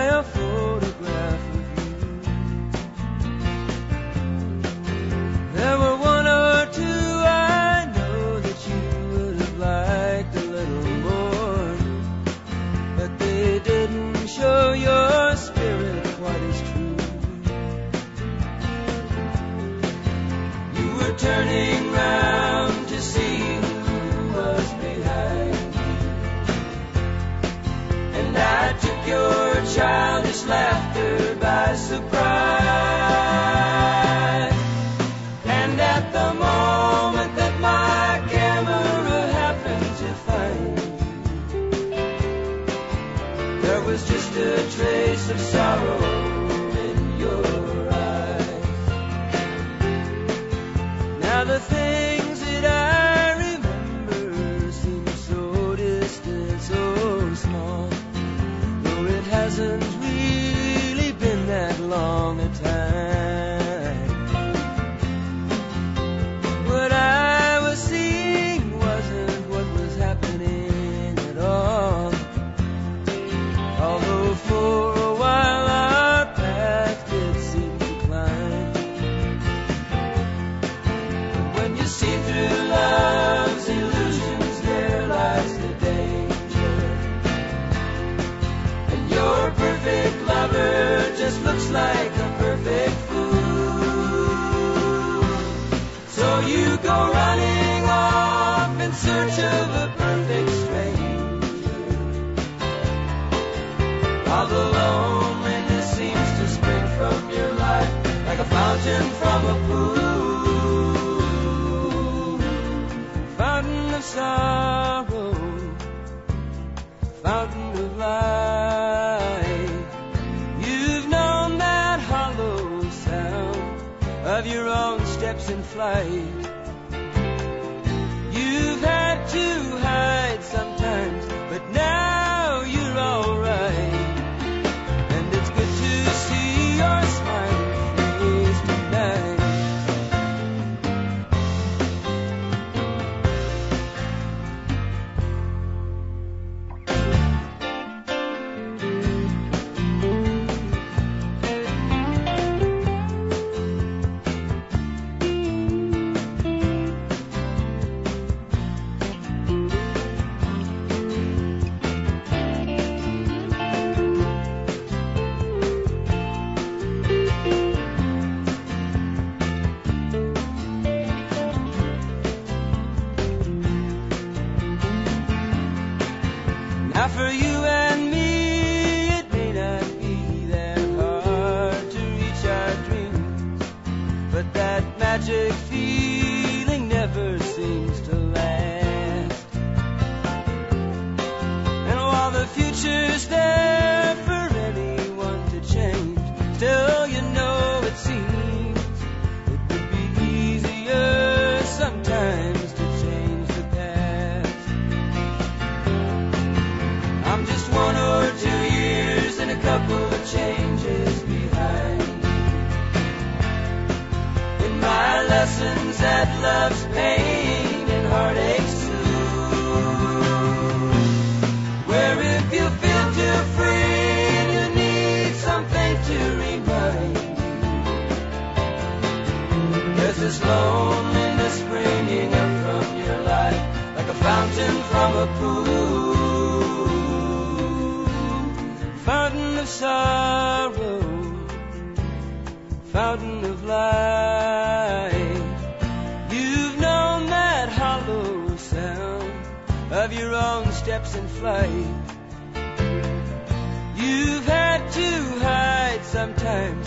And at the moment that my camera happened to find there was just a trace of sorrow in your eyes. Sorrow, fountain of life. You've known that hollow sound of your own steps in flight. that loves pain and heartaches too. Where if you feel too free and you need something to remind you, there's this loneliness springing up from your life like a fountain from a pool. Fountain of sorrow, fountain of life. and. You've had to hide sometimes.